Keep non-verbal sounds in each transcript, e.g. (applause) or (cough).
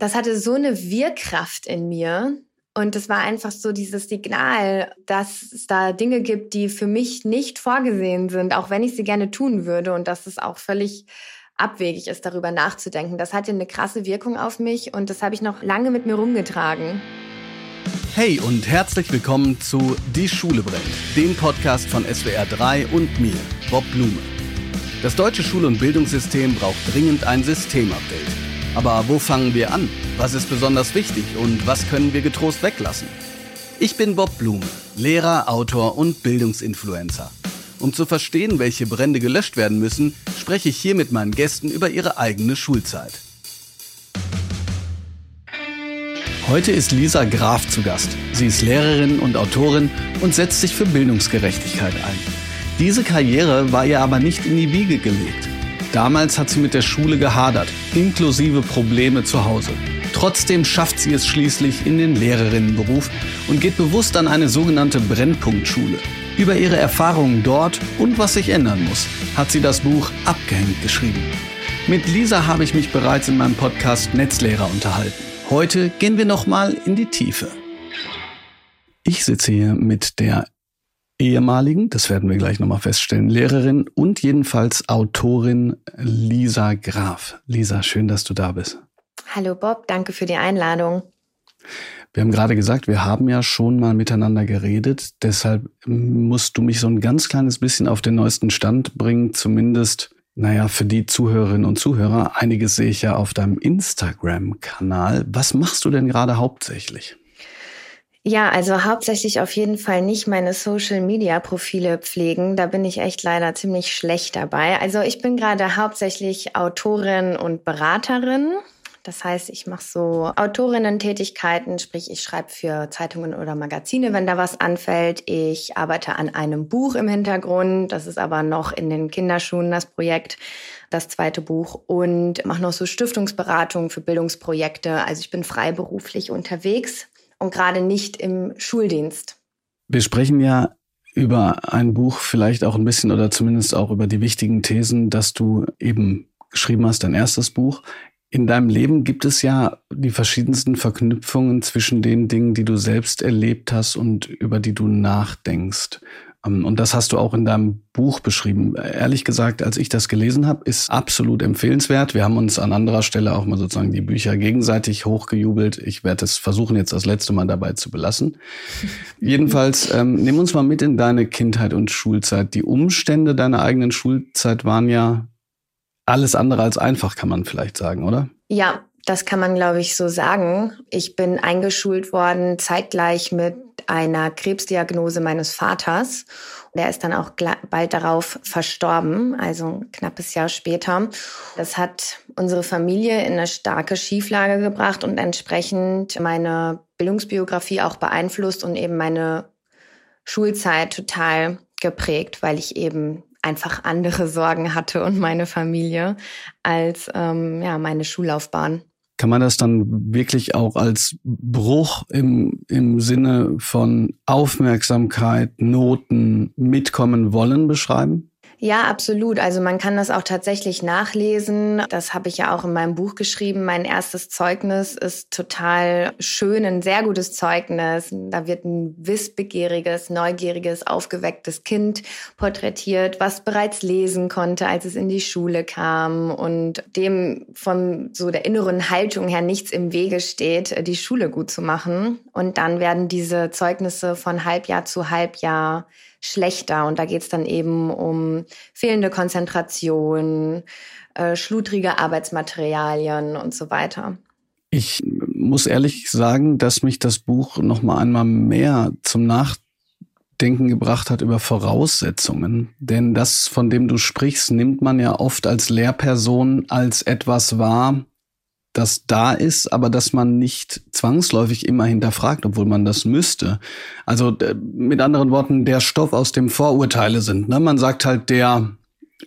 das hatte so eine Wirkkraft in mir. Und es war einfach so dieses Signal, dass es da Dinge gibt, die für mich nicht vorgesehen sind, auch wenn ich sie gerne tun würde und dass es auch völlig abwegig ist, darüber nachzudenken. Das hatte eine krasse Wirkung auf mich und das habe ich noch lange mit mir rumgetragen. Hey und herzlich willkommen zu Die Schule brennt, dem Podcast von SWR 3 und mir, Bob Blume. Das deutsche Schul- und Bildungssystem braucht dringend ein Systemupdate. Aber wo fangen wir an? Was ist besonders wichtig und was können wir getrost weglassen? Ich bin Bob Blume, Lehrer, Autor und Bildungsinfluencer. Um zu verstehen, welche Brände gelöscht werden müssen, spreche ich hier mit meinen Gästen über ihre eigene Schulzeit. Heute ist Lisa Graf zu Gast. Sie ist Lehrerin und Autorin und setzt sich für Bildungsgerechtigkeit ein. Diese Karriere war ihr aber nicht in die Wiege gelegt. Damals hat sie mit der Schule gehadert, inklusive Probleme zu Hause. Trotzdem schafft sie es schließlich in den Lehrerinnenberuf und geht bewusst an eine sogenannte Brennpunktschule. Über ihre Erfahrungen dort und was sich ändern muss, hat sie das Buch Abgehängt geschrieben. Mit Lisa habe ich mich bereits in meinem Podcast Netzlehrer unterhalten. Heute gehen wir nochmal in die Tiefe. Ich sitze hier mit der ehemaligen, das werden wir gleich nochmal feststellen, Lehrerin und jedenfalls Autorin Lisa Graf. Lisa, schön, dass du da bist. Hallo Bob, danke für die Einladung. Wir haben gerade gesagt, wir haben ja schon mal miteinander geredet. Deshalb musst du mich so ein ganz kleines bisschen auf den neuesten Stand bringen. Zumindest, naja, für die Zuhörerinnen und Zuhörer. Einiges sehe ich ja auf deinem Instagram-Kanal. Was machst du denn gerade hauptsächlich? Ja, also hauptsächlich auf jeden Fall nicht meine Social-Media-Profile pflegen. Da bin ich echt leider ziemlich schlecht dabei. Also ich bin gerade hauptsächlich Autorin und Beraterin. Das heißt, ich mache so Autorinnen-Tätigkeiten, sprich ich schreibe für Zeitungen oder Magazine, wenn da was anfällt. Ich arbeite an einem Buch im Hintergrund. Das ist aber noch in den Kinderschuhen das Projekt, das zweite Buch. Und mache noch so Stiftungsberatung für Bildungsprojekte. Also ich bin freiberuflich unterwegs und gerade nicht im Schuldienst. Wir sprechen ja über ein Buch vielleicht auch ein bisschen oder zumindest auch über die wichtigen Thesen, dass du eben geschrieben hast, dein erstes Buch. In deinem Leben gibt es ja die verschiedensten Verknüpfungen zwischen den Dingen, die du selbst erlebt hast und über die du nachdenkst. Ähm, und das hast du auch in deinem Buch beschrieben. Ehrlich gesagt, als ich das gelesen habe, ist absolut empfehlenswert. Wir haben uns an anderer Stelle auch mal sozusagen die Bücher gegenseitig hochgejubelt. Ich werde es versuchen, jetzt das letzte Mal dabei zu belassen. (laughs) Jedenfalls, ähm, nimm uns mal mit in deine Kindheit und Schulzeit. Die Umstände deiner eigenen Schulzeit waren ja alles andere als einfach, kann man vielleicht sagen, oder? Ja, das kann man, glaube ich, so sagen. Ich bin eingeschult worden zeitgleich mit einer Krebsdiagnose meines Vaters. Der ist dann auch bald darauf verstorben, also ein knappes Jahr später. Das hat unsere Familie in eine starke Schieflage gebracht und entsprechend meine Bildungsbiografie auch beeinflusst und eben meine Schulzeit total geprägt, weil ich eben einfach andere Sorgen hatte und meine Familie als ähm, ja meine Schullaufbahn. Kann man das dann wirklich auch als Bruch im, im Sinne von Aufmerksamkeit, Noten, mitkommen wollen beschreiben? Ja, absolut. Also man kann das auch tatsächlich nachlesen. Das habe ich ja auch in meinem Buch geschrieben. Mein erstes Zeugnis ist total schön, ein sehr gutes Zeugnis. Da wird ein wissbegieriges, neugieriges, aufgewecktes Kind porträtiert, was bereits lesen konnte, als es in die Schule kam und dem von so der inneren Haltung her nichts im Wege steht, die Schule gut zu machen. Und dann werden diese Zeugnisse von Halbjahr zu Halbjahr schlechter. Und da geht es dann eben um fehlende Konzentration, äh, schludrige Arbeitsmaterialien und so weiter. Ich muss ehrlich sagen, dass mich das Buch noch mal einmal mehr zum Nachdenken gebracht hat über Voraussetzungen. Denn das, von dem du sprichst, nimmt man ja oft als Lehrperson als etwas wahr, das da ist, aber dass man nicht zwangsläufig immer hinterfragt, obwohl man das müsste. Also mit anderen Worten, der Stoff aus dem Vorurteile sind. Ne? Man sagt halt, der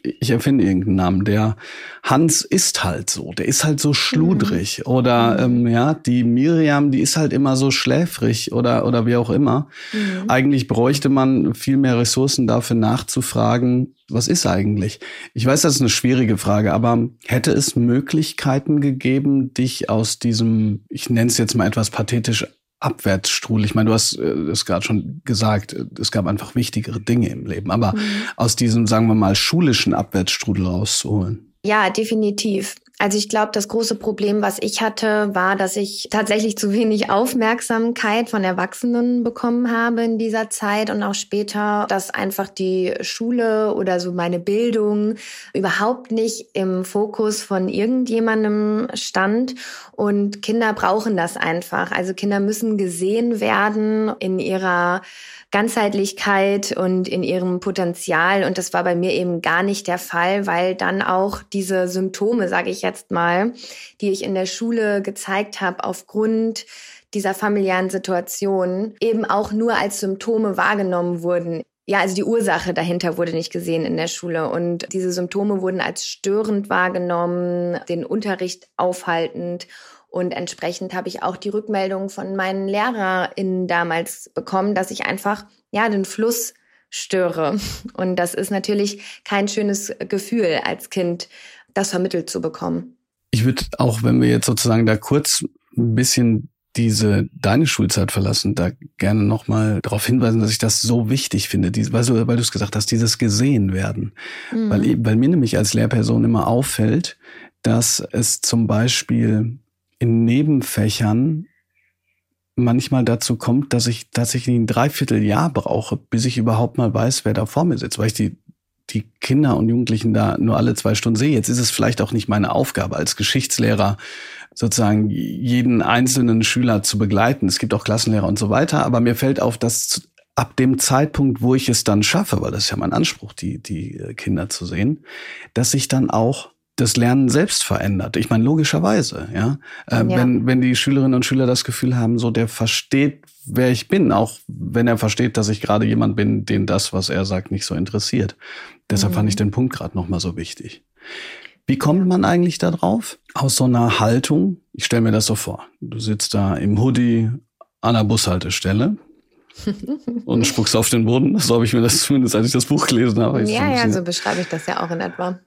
ich erfinde irgendeinen Namen, der Hans ist halt so, der ist halt so schludrig mhm. oder mhm. ähm, ja, die Miriam, die ist halt immer so schläfrig oder oder wie auch immer. Mhm. Eigentlich bräuchte man viel mehr Ressourcen dafür nachzufragen, was ist eigentlich? Ich weiß, das ist eine schwierige Frage, aber hätte es Möglichkeiten gegeben, dich aus diesem, ich nenne es jetzt mal etwas pathetisch, Abwärtsstrudel. Ich meine, du hast es äh, gerade schon gesagt, es gab einfach wichtigere Dinge im Leben. Aber mhm. aus diesem, sagen wir mal, schulischen Abwärtsstrudel rauszuholen. Ja, definitiv. Also ich glaube, das große Problem, was ich hatte, war, dass ich tatsächlich zu wenig Aufmerksamkeit von Erwachsenen bekommen habe in dieser Zeit und auch später, dass einfach die Schule oder so meine Bildung überhaupt nicht im Fokus von irgendjemandem stand. Und Kinder brauchen das einfach. Also Kinder müssen gesehen werden in ihrer Ganzheitlichkeit und in ihrem Potenzial. Und das war bei mir eben gar nicht der Fall, weil dann auch diese Symptome, sage ich jetzt mal, die ich in der Schule gezeigt habe, aufgrund dieser familiären Situation eben auch nur als Symptome wahrgenommen wurden. Ja, also die Ursache dahinter wurde nicht gesehen in der Schule und diese Symptome wurden als störend wahrgenommen, den Unterricht aufhaltend und entsprechend habe ich auch die Rückmeldung von meinen LehrerInnen damals bekommen, dass ich einfach, ja, den Fluss störe. Und das ist natürlich kein schönes Gefühl als Kind, das vermittelt zu bekommen. Ich würde auch, wenn wir jetzt sozusagen da kurz ein bisschen diese deine Schulzeit verlassen, da gerne nochmal darauf hinweisen, dass ich das so wichtig finde, die, weil, du, weil du es gesagt hast, dieses gesehen werden. Mhm. Weil, weil mir nämlich als Lehrperson immer auffällt, dass es zum Beispiel in Nebenfächern manchmal dazu kommt, dass ich tatsächlich ein Dreivierteljahr brauche, bis ich überhaupt mal weiß, wer da vor mir sitzt, weil ich die, die Kinder und Jugendlichen da nur alle zwei Stunden sehe. Jetzt ist es vielleicht auch nicht meine Aufgabe als Geschichtslehrer, sozusagen jeden einzelnen Schüler zu begleiten. Es gibt auch Klassenlehrer und so weiter, aber mir fällt auf, dass ab dem Zeitpunkt, wo ich es dann schaffe, weil das ist ja mein Anspruch, die, die Kinder zu sehen, dass ich dann auch das Lernen selbst verändert. Ich meine, logischerweise, ja. Äh, ja. Wenn, wenn die Schülerinnen und Schüler das Gefühl haben, so der versteht, wer ich bin, auch wenn er versteht, dass ich gerade jemand bin, den das, was er sagt, nicht so interessiert. Deshalb mhm. fand ich den Punkt gerade nochmal so wichtig. Wie kommt man eigentlich da drauf? Aus so einer Haltung, ich stelle mir das so vor. Du sitzt da im Hoodie an der Bushaltestelle, und spuckst auf den Boden. So habe ich mir das zumindest, als ich das Buch gelesen habe. Ja, ja, so beschreibe ich das ja auch in etwa.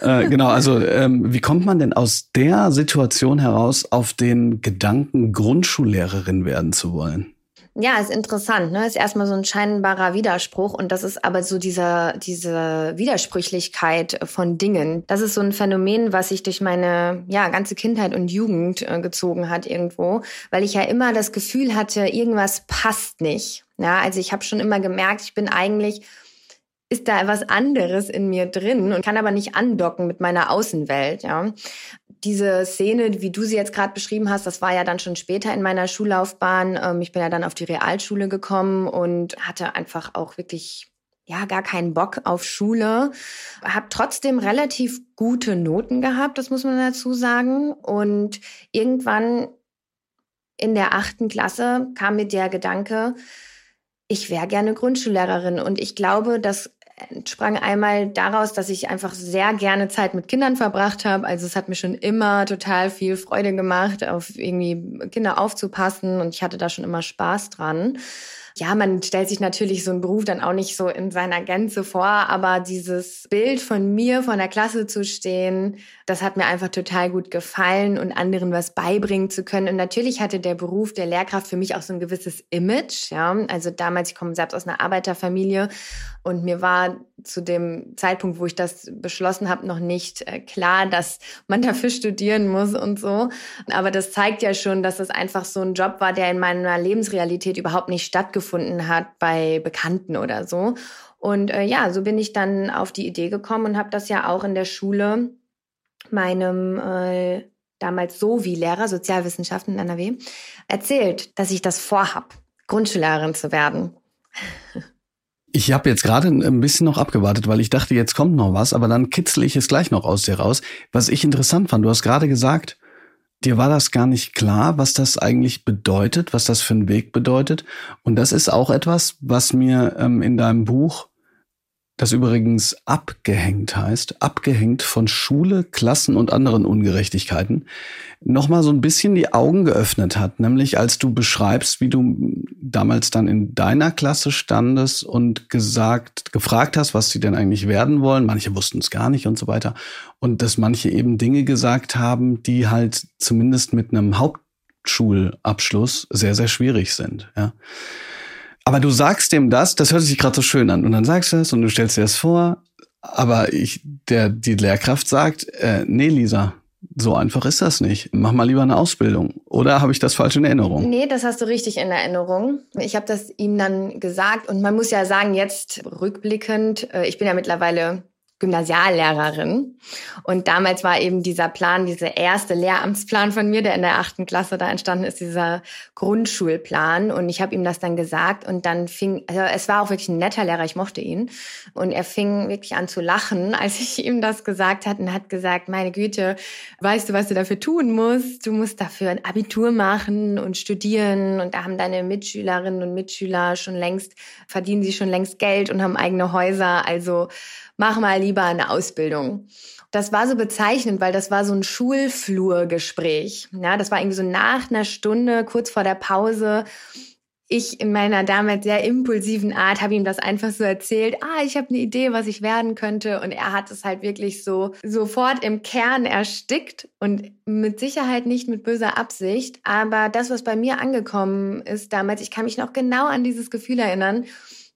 Äh, genau, also ähm, wie kommt man denn aus der Situation heraus auf den Gedanken, Grundschullehrerin werden zu wollen? Ja, ist interessant, ne? Ist erstmal so ein scheinbarer Widerspruch und das ist aber so dieser, diese Widersprüchlichkeit von Dingen. Das ist so ein Phänomen, was sich durch meine, ja, ganze Kindheit und Jugend äh, gezogen hat irgendwo, weil ich ja immer das Gefühl hatte, irgendwas passt nicht. Ja, also ich habe schon immer gemerkt, ich bin eigentlich ist da etwas anderes in mir drin und kann aber nicht andocken mit meiner Außenwelt, ja diese Szene, wie du sie jetzt gerade beschrieben hast, das war ja dann schon später in meiner Schullaufbahn. Ähm, ich bin ja dann auf die Realschule gekommen und hatte einfach auch wirklich ja gar keinen Bock auf Schule, habe trotzdem relativ gute Noten gehabt, das muss man dazu sagen. Und irgendwann in der achten Klasse kam mir der Gedanke, ich wäre gerne Grundschullehrerin und ich glaube, dass entsprang einmal daraus, dass ich einfach sehr gerne Zeit mit Kindern verbracht habe. Also es hat mir schon immer total viel Freude gemacht, auf irgendwie Kinder aufzupassen und ich hatte da schon immer Spaß dran ja, man stellt sich natürlich so einen Beruf dann auch nicht so in seiner Gänze vor, aber dieses Bild von mir, von der Klasse zu stehen, das hat mir einfach total gut gefallen und anderen was beibringen zu können. Und natürlich hatte der Beruf der Lehrkraft für mich auch so ein gewisses Image, ja. Also damals, ich komme selbst aus einer Arbeiterfamilie und mir war zu dem Zeitpunkt, wo ich das beschlossen habe, noch nicht äh, klar, dass man (laughs) dafür studieren muss und so. Aber das zeigt ja schon, dass es einfach so ein Job war, der in meiner Lebensrealität überhaupt nicht stattgefunden hat bei Bekannten oder so. Und äh, ja, so bin ich dann auf die Idee gekommen und habe das ja auch in der Schule meinem äh, damals so wie Lehrer Sozialwissenschaften in NRW erzählt, dass ich das vorhab, Grundschullehrerin zu werden. Ich habe jetzt gerade ein bisschen noch abgewartet, weil ich dachte, jetzt kommt noch was, aber dann kitzle ich es gleich noch aus dir raus. Was ich interessant fand, du hast gerade gesagt, dir war das gar nicht klar, was das eigentlich bedeutet, was das für ein Weg bedeutet. Und das ist auch etwas, was mir ähm, in deinem Buch das übrigens abgehängt heißt, abgehängt von Schule, Klassen und anderen Ungerechtigkeiten, nochmal so ein bisschen die Augen geöffnet hat. Nämlich als du beschreibst, wie du damals dann in deiner Klasse standest und gesagt, gefragt hast, was sie denn eigentlich werden wollen. Manche wussten es gar nicht und so weiter. Und dass manche eben Dinge gesagt haben, die halt zumindest mit einem Hauptschulabschluss sehr, sehr schwierig sind. Ja. Aber du sagst dem das, das hört sich gerade so schön an. Und dann sagst du es und du stellst dir das vor. Aber ich, der, die Lehrkraft sagt, äh, nee, Lisa, so einfach ist das nicht. Mach mal lieber eine Ausbildung. Oder habe ich das falsch in Erinnerung? Nee, das hast du richtig in Erinnerung. Ich habe das ihm dann gesagt und man muss ja sagen, jetzt rückblickend, äh, ich bin ja mittlerweile Gymnasiallehrerin. Und damals war eben dieser Plan, dieser erste Lehramtsplan von mir, der in der achten Klasse da entstanden ist, dieser Grundschulplan. Und ich habe ihm das dann gesagt und dann fing, also es war auch wirklich ein netter Lehrer, ich mochte ihn. Und er fing wirklich an zu lachen, (laughs) als ich ihm das gesagt hat und hat gesagt, meine Güte, weißt du, was du dafür tun musst? Du musst dafür ein Abitur machen und studieren. Und da haben deine Mitschülerinnen und Mitschüler schon längst, verdienen sie schon längst Geld und haben eigene Häuser. Also mach mal lieber eine Ausbildung. Das war so bezeichnend, weil das war so ein Schulflurgespräch. Ja, das war irgendwie so nach einer Stunde, kurz vor der Pause. Ich in meiner damals sehr impulsiven Art habe ihm das einfach so erzählt. Ah, ich habe eine Idee, was ich werden könnte. Und er hat es halt wirklich so sofort im Kern erstickt und mit Sicherheit nicht mit böser Absicht. Aber das, was bei mir angekommen ist damals, ich kann mich noch genau an dieses Gefühl erinnern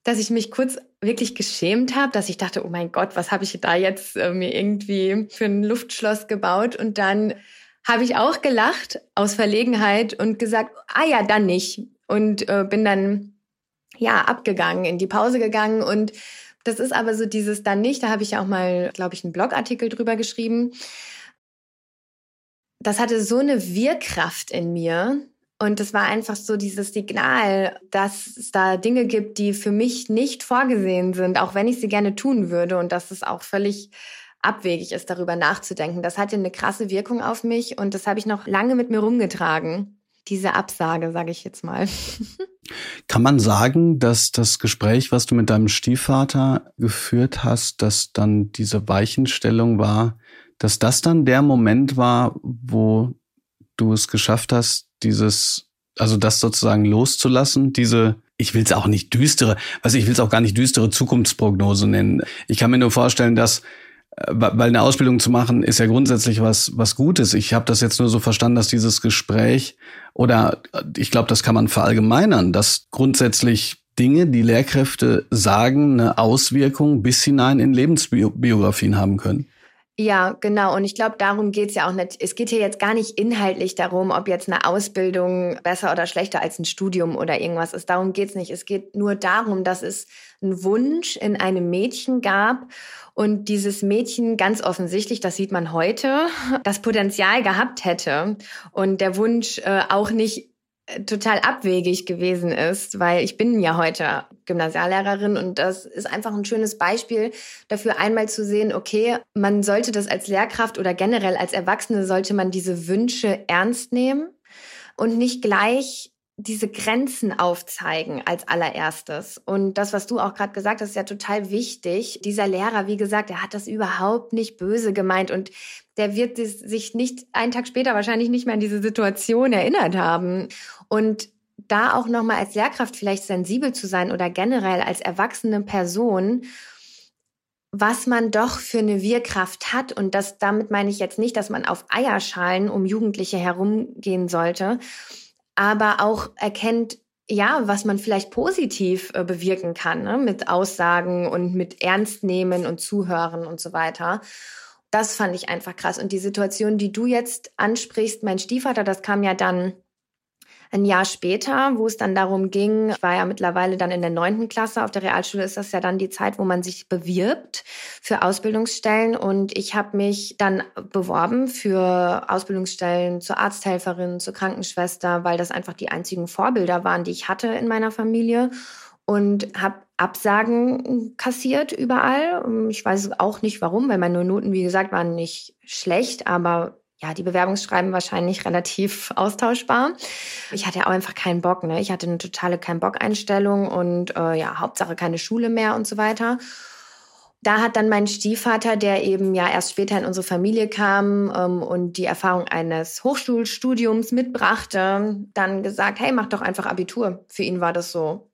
dass ich mich kurz wirklich geschämt habe, dass ich dachte, oh mein Gott, was habe ich da jetzt äh, mir irgendwie für ein Luftschloss gebaut? Und dann habe ich auch gelacht aus Verlegenheit und gesagt, ah ja, dann nicht. Und äh, bin dann ja abgegangen, in die Pause gegangen und das ist aber so dieses dann nicht, da habe ich ja auch mal, glaube ich, einen Blogartikel drüber geschrieben. Das hatte so eine Wirkkraft in mir, und es war einfach so dieses Signal, dass es da Dinge gibt, die für mich nicht vorgesehen sind, auch wenn ich sie gerne tun würde und dass es auch völlig abwegig ist, darüber nachzudenken. Das hatte eine krasse Wirkung auf mich und das habe ich noch lange mit mir rumgetragen. Diese Absage, sage ich jetzt mal. (laughs) Kann man sagen, dass das Gespräch, was du mit deinem Stiefvater geführt hast, dass dann diese Weichenstellung war, dass das dann der Moment war, wo du es geschafft hast, dieses, also das sozusagen loszulassen, diese, ich will es auch nicht düstere, also ich will es auch gar nicht düstere Zukunftsprognose nennen. Ich kann mir nur vorstellen, dass äh, weil eine Ausbildung zu machen ist ja grundsätzlich was was Gutes. Ich habe das jetzt nur so verstanden, dass dieses Gespräch oder äh, ich glaube, das kann man verallgemeinern, dass grundsätzlich Dinge, die Lehrkräfte sagen, eine Auswirkung bis hinein in Lebensbiografien haben können. Ja, genau. Und ich glaube, darum geht's ja auch nicht. Es geht hier jetzt gar nicht inhaltlich darum, ob jetzt eine Ausbildung besser oder schlechter als ein Studium oder irgendwas ist. Darum geht's nicht. Es geht nur darum, dass es einen Wunsch in einem Mädchen gab und dieses Mädchen ganz offensichtlich, das sieht man heute, das Potenzial gehabt hätte und der Wunsch äh, auch nicht total abwegig gewesen ist, weil ich bin ja heute Gymnasiallehrerin und das ist einfach ein schönes Beispiel dafür, einmal zu sehen, okay, man sollte das als Lehrkraft oder generell als Erwachsene sollte man diese Wünsche ernst nehmen und nicht gleich diese Grenzen aufzeigen als allererstes. Und das, was du auch gerade gesagt hast, ist ja total wichtig. Dieser Lehrer, wie gesagt, er hat das überhaupt nicht böse gemeint und der wird sich nicht einen Tag später wahrscheinlich nicht mehr an diese Situation erinnert haben. Und da auch nochmal als Lehrkraft vielleicht sensibel zu sein oder generell als erwachsene Person, was man doch für eine Wirkkraft hat. Und das, damit meine ich jetzt nicht, dass man auf Eierschalen um Jugendliche herumgehen sollte, aber auch erkennt, ja, was man vielleicht positiv äh, bewirken kann, ne? mit Aussagen und mit Ernstnehmen und Zuhören und so weiter. Das fand ich einfach krass. Und die Situation, die du jetzt ansprichst, mein Stiefvater, das kam ja dann ein Jahr später, wo es dann darum ging, ich war ja mittlerweile dann in der neunten Klasse, auf der Realschule ist das ja dann die Zeit, wo man sich bewirbt für Ausbildungsstellen und ich habe mich dann beworben für Ausbildungsstellen zur Arzthelferin, zur Krankenschwester, weil das einfach die einzigen Vorbilder waren, die ich hatte in meiner Familie und habe Absagen kassiert überall. Ich weiß auch nicht warum, weil meine Noten, wie gesagt, waren nicht schlecht, aber ja, die Bewerbungsschreiben wahrscheinlich relativ austauschbar. Ich hatte auch einfach keinen Bock, ne? Ich hatte eine totale kein Bock Einstellung und äh, ja, Hauptsache keine Schule mehr und so weiter. da hat dann mein Stiefvater, der eben ja erst später in unsere Familie kam ähm, und die Erfahrung eines Hochschulstudiums mitbrachte, dann gesagt, hey, mach doch einfach Abitur. Für ihn war das so,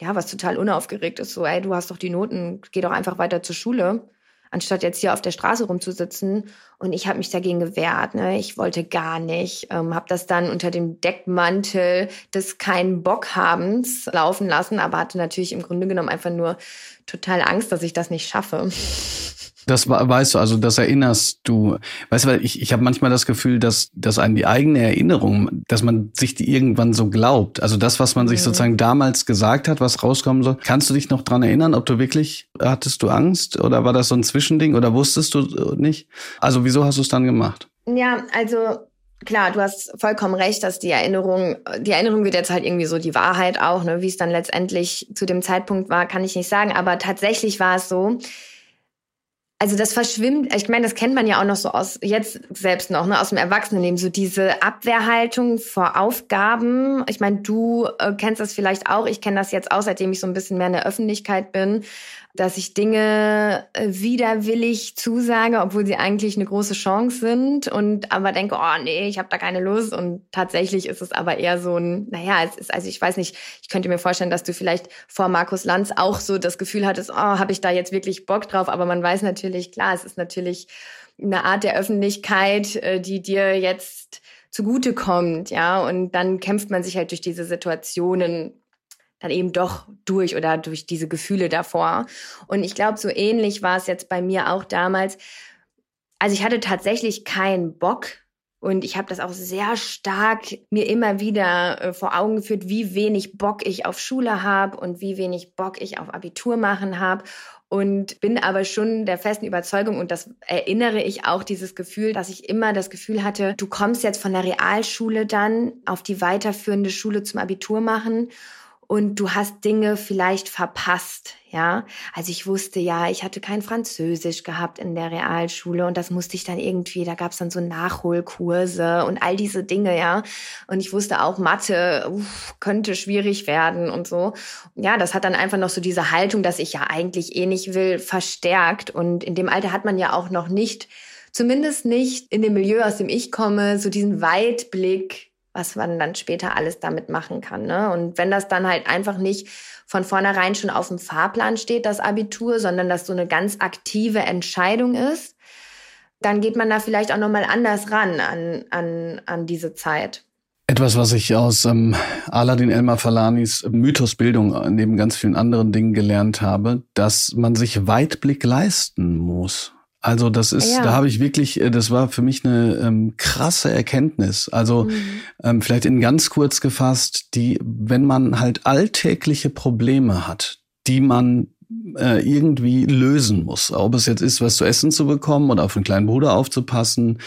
ja, was total unaufgeregt ist. So, ey, du hast doch die Noten, geh doch einfach weiter zur Schule anstatt jetzt hier auf der Straße rumzusitzen. Und ich habe mich dagegen gewehrt. Ne? Ich wollte gar nicht. Ähm, habe das dann unter dem Deckmantel des keinen Bock habens laufen lassen, aber hatte natürlich im Grunde genommen einfach nur total Angst, dass ich das nicht schaffe. Das weißt du, also das erinnerst du. Weißt du, weil ich, ich habe manchmal das Gefühl, dass, dass einen die eigene Erinnerung, dass man sich die irgendwann so glaubt. Also das, was man sich mhm. sozusagen damals gesagt hat, was rauskommen soll. Kannst du dich noch dran erinnern, ob du wirklich, hattest du Angst oder war das so ein Zwischending oder wusstest du nicht? Also wieso hast du es dann gemacht? Ja, also klar, du hast vollkommen recht, dass die Erinnerung, die Erinnerung wird jetzt halt irgendwie so die Wahrheit auch, ne? wie es dann letztendlich zu dem Zeitpunkt war, kann ich nicht sagen. Aber tatsächlich war es so, also das verschwimmt, ich meine, das kennt man ja auch noch so aus, jetzt selbst noch, ne, aus dem Erwachsenenleben, so diese Abwehrhaltung vor Aufgaben. Ich meine, du äh, kennst das vielleicht auch, ich kenne das jetzt auch, seitdem ich so ein bisschen mehr in der Öffentlichkeit bin dass ich Dinge äh, widerwillig zusage, obwohl sie eigentlich eine große Chance sind und aber denke, oh nee, ich habe da keine Lust. Und tatsächlich ist es aber eher so ein, naja, es ist, also ich weiß nicht, ich könnte mir vorstellen, dass du vielleicht vor Markus Lanz auch so das Gefühl hattest, oh, habe ich da jetzt wirklich Bock drauf, aber man weiß natürlich, klar, es ist natürlich eine Art der Öffentlichkeit, äh, die dir jetzt zugute kommt, ja, und dann kämpft man sich halt durch diese Situationen dann eben doch durch oder durch diese Gefühle davor. Und ich glaube, so ähnlich war es jetzt bei mir auch damals. Also ich hatte tatsächlich keinen Bock und ich habe das auch sehr stark mir immer wieder äh, vor Augen geführt, wie wenig Bock ich auf Schule habe und wie wenig Bock ich auf Abitur machen habe. Und bin aber schon der festen Überzeugung, und das erinnere ich auch dieses Gefühl, dass ich immer das Gefühl hatte, du kommst jetzt von der Realschule dann auf die weiterführende Schule zum Abitur machen und du hast Dinge vielleicht verpasst, ja. Also ich wusste ja, ich hatte kein Französisch gehabt in der Realschule und das musste ich dann irgendwie, da gab es dann so Nachholkurse und all diese Dinge, ja. Und ich wusste auch, Mathe uff, könnte schwierig werden und so. Ja, das hat dann einfach noch so diese Haltung, dass ich ja eigentlich eh nicht will, verstärkt. Und in dem Alter hat man ja auch noch nicht, zumindest nicht in dem Milieu, aus dem ich komme, so diesen Weitblick was man dann später alles damit machen kann. Ne? Und wenn das dann halt einfach nicht von vornherein schon auf dem Fahrplan steht, das Abitur, sondern dass so eine ganz aktive Entscheidung ist, dann geht man da vielleicht auch nochmal anders ran an, an, an diese Zeit. Etwas, was ich aus ähm, Aladin Elmar Falanis Mythosbildung neben ganz vielen anderen Dingen gelernt habe, dass man sich Weitblick leisten muss. Also das ist, ja. da habe ich wirklich, äh, das war für mich eine ähm, krasse Erkenntnis. Also mhm. ähm, vielleicht in ganz kurz gefasst, die, wenn man halt alltägliche Probleme hat, die man äh, irgendwie lösen muss, ob es jetzt ist, was zu essen zu bekommen oder auf einen kleinen Bruder aufzupassen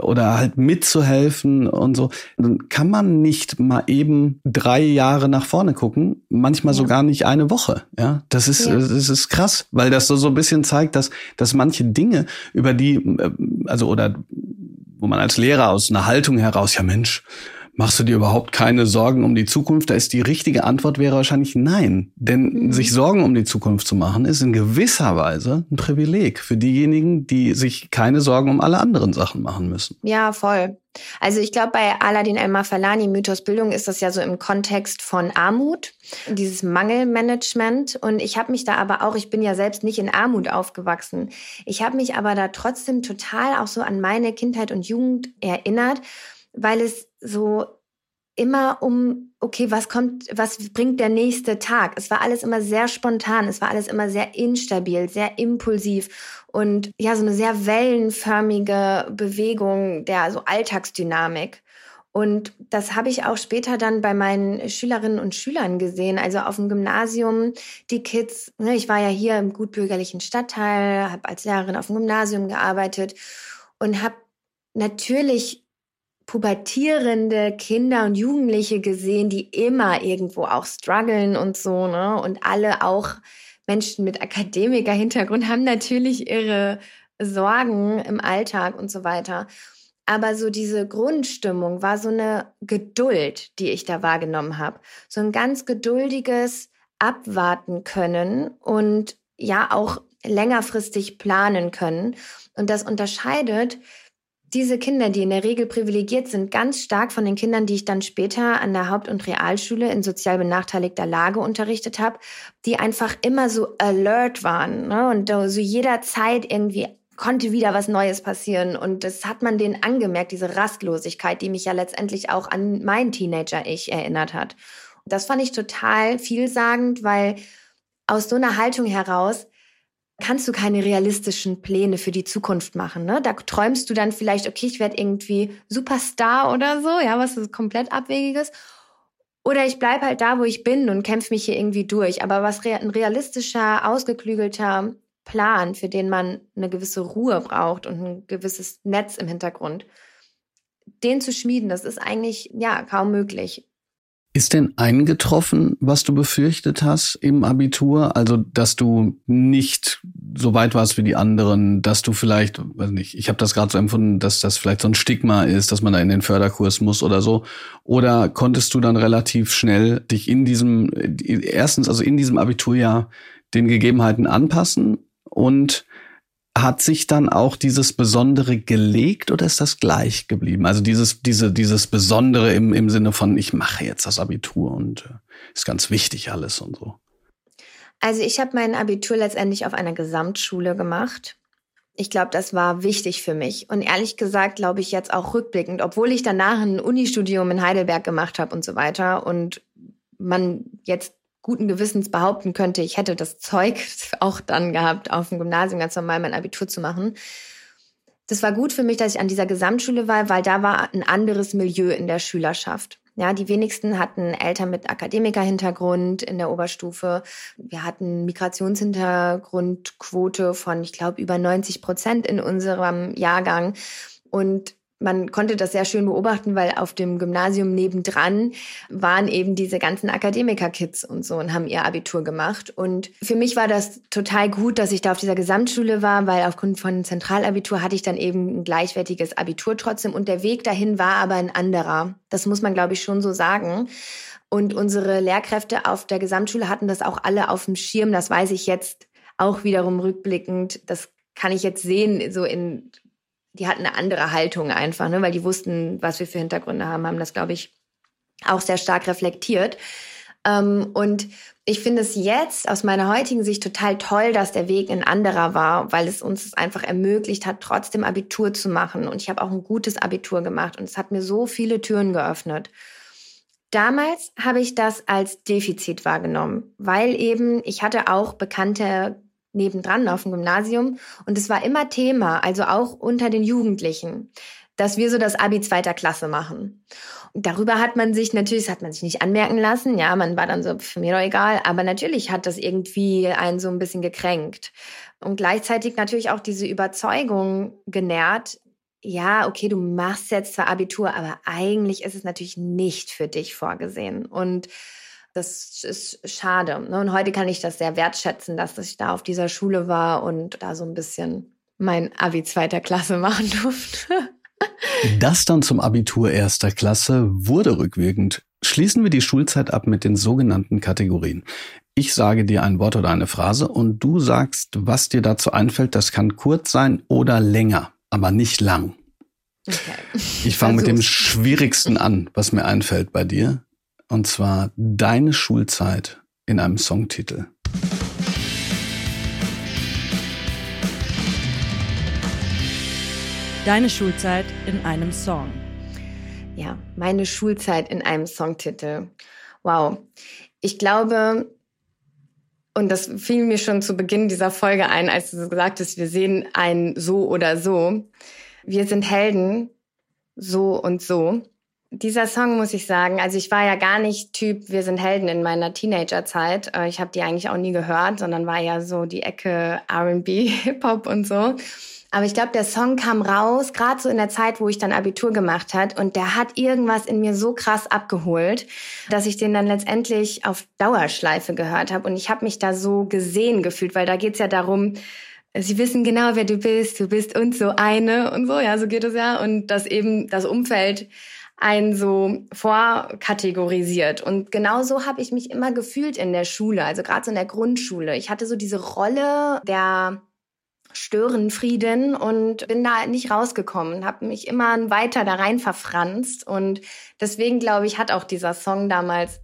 oder halt mitzuhelfen und so, dann kann man nicht mal eben drei Jahre nach vorne gucken, manchmal ja. sogar nicht eine Woche. Ja, das ist, ja. das ist krass, weil das so, so ein bisschen zeigt, dass, dass manche Dinge, über die, äh, also oder wo man als Lehrer aus einer Haltung heraus, ja Mensch, Machst du dir überhaupt keine Sorgen um die Zukunft? Da ist die richtige Antwort wäre wahrscheinlich nein. Denn mhm. sich Sorgen um die Zukunft zu machen, ist in gewisser Weise ein Privileg für diejenigen, die sich keine Sorgen um alle anderen Sachen machen müssen. Ja, voll. Also ich glaube, bei Aladin El-Mafalani, Mythos Bildung, ist das ja so im Kontext von Armut, dieses Mangelmanagement. Und ich habe mich da aber auch, ich bin ja selbst nicht in Armut aufgewachsen. Ich habe mich aber da trotzdem total auch so an meine Kindheit und Jugend erinnert weil es so immer um, okay, was kommt, was bringt der nächste Tag? Es war alles immer sehr spontan, es war alles immer sehr instabil, sehr impulsiv und ja, so eine sehr wellenförmige Bewegung der so Alltagsdynamik. Und das habe ich auch später dann bei meinen Schülerinnen und Schülern gesehen. Also auf dem Gymnasium, die Kids, ne, ich war ja hier im gutbürgerlichen Stadtteil, habe als Lehrerin auf dem Gymnasium gearbeitet und habe natürlich pubertierende Kinder und Jugendliche gesehen, die immer irgendwo auch strugglen und so, ne? Und alle auch Menschen mit Akademiker-Hintergrund haben natürlich ihre Sorgen im Alltag und so weiter. Aber so diese Grundstimmung war so eine Geduld, die ich da wahrgenommen habe. So ein ganz geduldiges Abwarten können und ja auch längerfristig planen können. Und das unterscheidet diese Kinder, die in der Regel privilegiert sind, ganz stark von den Kindern, die ich dann später an der Haupt- und Realschule in sozial benachteiligter Lage unterrichtet habe, die einfach immer so alert waren ne? und so jederzeit irgendwie konnte wieder was Neues passieren. Und das hat man denen angemerkt, diese Rastlosigkeit, die mich ja letztendlich auch an mein Teenager-Ich erinnert hat. Und das fand ich total vielsagend, weil aus so einer Haltung heraus kannst du keine realistischen Pläne für die Zukunft machen. Ne? Da träumst du dann vielleicht, okay, ich werde irgendwie Superstar oder so, ja, was ist komplett abwegiges. Oder ich bleib halt da, wo ich bin und kämpfe mich hier irgendwie durch. Aber was ein realistischer, ausgeklügelter Plan, für den man eine gewisse Ruhe braucht und ein gewisses Netz im Hintergrund, den zu schmieden, das ist eigentlich ja kaum möglich. Ist denn eingetroffen, was du befürchtet hast im Abitur? Also, dass du nicht so weit warst wie die anderen, dass du vielleicht, weiß nicht, ich habe das gerade so empfunden, dass das vielleicht so ein Stigma ist, dass man da in den Förderkurs muss oder so. Oder konntest du dann relativ schnell dich in diesem, erstens, also in diesem Abiturjahr den Gegebenheiten anpassen und hat sich dann auch dieses Besondere gelegt oder ist das gleich geblieben? Also dieses, diese, dieses Besondere im, im Sinne von, ich mache jetzt das Abitur und äh, ist ganz wichtig alles und so. Also ich habe mein Abitur letztendlich auf einer Gesamtschule gemacht. Ich glaube, das war wichtig für mich. Und ehrlich gesagt, glaube ich jetzt auch rückblickend, obwohl ich danach ein Unistudium in Heidelberg gemacht habe und so weiter und man jetzt guten Gewissens behaupten könnte, ich hätte das Zeug (laughs) auch dann gehabt, auf dem Gymnasium ganz normal mein Abitur zu machen. Das war gut für mich, dass ich an dieser Gesamtschule war, weil da war ein anderes Milieu in der Schülerschaft. Ja, die wenigsten hatten Eltern mit Akademikerhintergrund in der Oberstufe. Wir hatten Migrationshintergrundquote von, ich glaube, über 90 Prozent in unserem Jahrgang. Und man konnte das sehr schön beobachten, weil auf dem Gymnasium nebendran waren eben diese ganzen Akademiker-Kids und so und haben ihr Abitur gemacht. Und für mich war das total gut, dass ich da auf dieser Gesamtschule war, weil aufgrund von Zentralabitur hatte ich dann eben ein gleichwertiges Abitur trotzdem. Und der Weg dahin war aber ein anderer. Das muss man, glaube ich, schon so sagen. Und unsere Lehrkräfte auf der Gesamtschule hatten das auch alle auf dem Schirm. Das weiß ich jetzt auch wiederum rückblickend. Das kann ich jetzt sehen, so in die hatten eine andere Haltung einfach, ne, weil die wussten, was wir für Hintergründe haben, haben das, glaube ich, auch sehr stark reflektiert. Ähm, und ich finde es jetzt aus meiner heutigen Sicht total toll, dass der Weg ein anderer war, weil es uns einfach ermöglicht hat, trotzdem Abitur zu machen. Und ich habe auch ein gutes Abitur gemacht und es hat mir so viele Türen geöffnet. Damals habe ich das als Defizit wahrgenommen, weil eben ich hatte auch bekannte nebendran auf dem Gymnasium und es war immer Thema, also auch unter den Jugendlichen, dass wir so das Abi zweiter Klasse machen. Und darüber hat man sich natürlich, das hat man sich nicht anmerken lassen, ja, man war dann so, für mir doch egal, aber natürlich hat das irgendwie einen so ein bisschen gekränkt. Und gleichzeitig natürlich auch diese Überzeugung genährt, ja, okay, du machst jetzt zwar Abitur, aber eigentlich ist es natürlich nicht für dich vorgesehen. Und das ist schade. Ne? Und heute kann ich das sehr wertschätzen, dass ich da auf dieser Schule war und da so ein bisschen mein Abi zweiter Klasse (laughs) machen durfte. Das dann zum Abitur erster Klasse wurde rückwirkend. Schließen wir die Schulzeit ab mit den sogenannten Kategorien. Ich sage dir ein Wort oder eine Phrase und du sagst, was dir dazu einfällt. Das kann kurz sein oder länger, aber nicht lang. Okay. Ich fange mit dem Schwierigsten an, was mir einfällt bei dir. Und zwar Deine Schulzeit in einem Songtitel. Deine Schulzeit in einem Song. Ja, meine Schulzeit in einem Songtitel. Wow. Ich glaube, und das fiel mir schon zu Beginn dieser Folge ein, als du gesagt hast, wir sehen ein so oder so. Wir sind Helden, so und so dieser Song muss ich sagen, also ich war ja gar nicht Typ, wir sind Helden in meiner Teenagerzeit. Äh, ich habe die eigentlich auch nie gehört, sondern war ja so die Ecke R&B, (laughs) Hip-Hop und so. Aber ich glaube, der Song kam raus, gerade so in der Zeit, wo ich dann Abitur gemacht hat, und der hat irgendwas in mir so krass abgeholt, dass ich den dann letztendlich auf Dauerschleife gehört habe. Und ich habe mich da so gesehen gefühlt, weil da geht's ja darum, sie wissen genau, wer du bist, du bist uns so eine und so, ja, so geht es ja. Und dass eben das Umfeld einen so vorkategorisiert. Und genau so habe ich mich immer gefühlt in der Schule, also gerade so in der Grundschule. Ich hatte so diese Rolle der Störenfrieden und bin da nicht rausgekommen, habe mich immer weiter da rein verfranst und deswegen glaube ich, hat auch dieser Song damals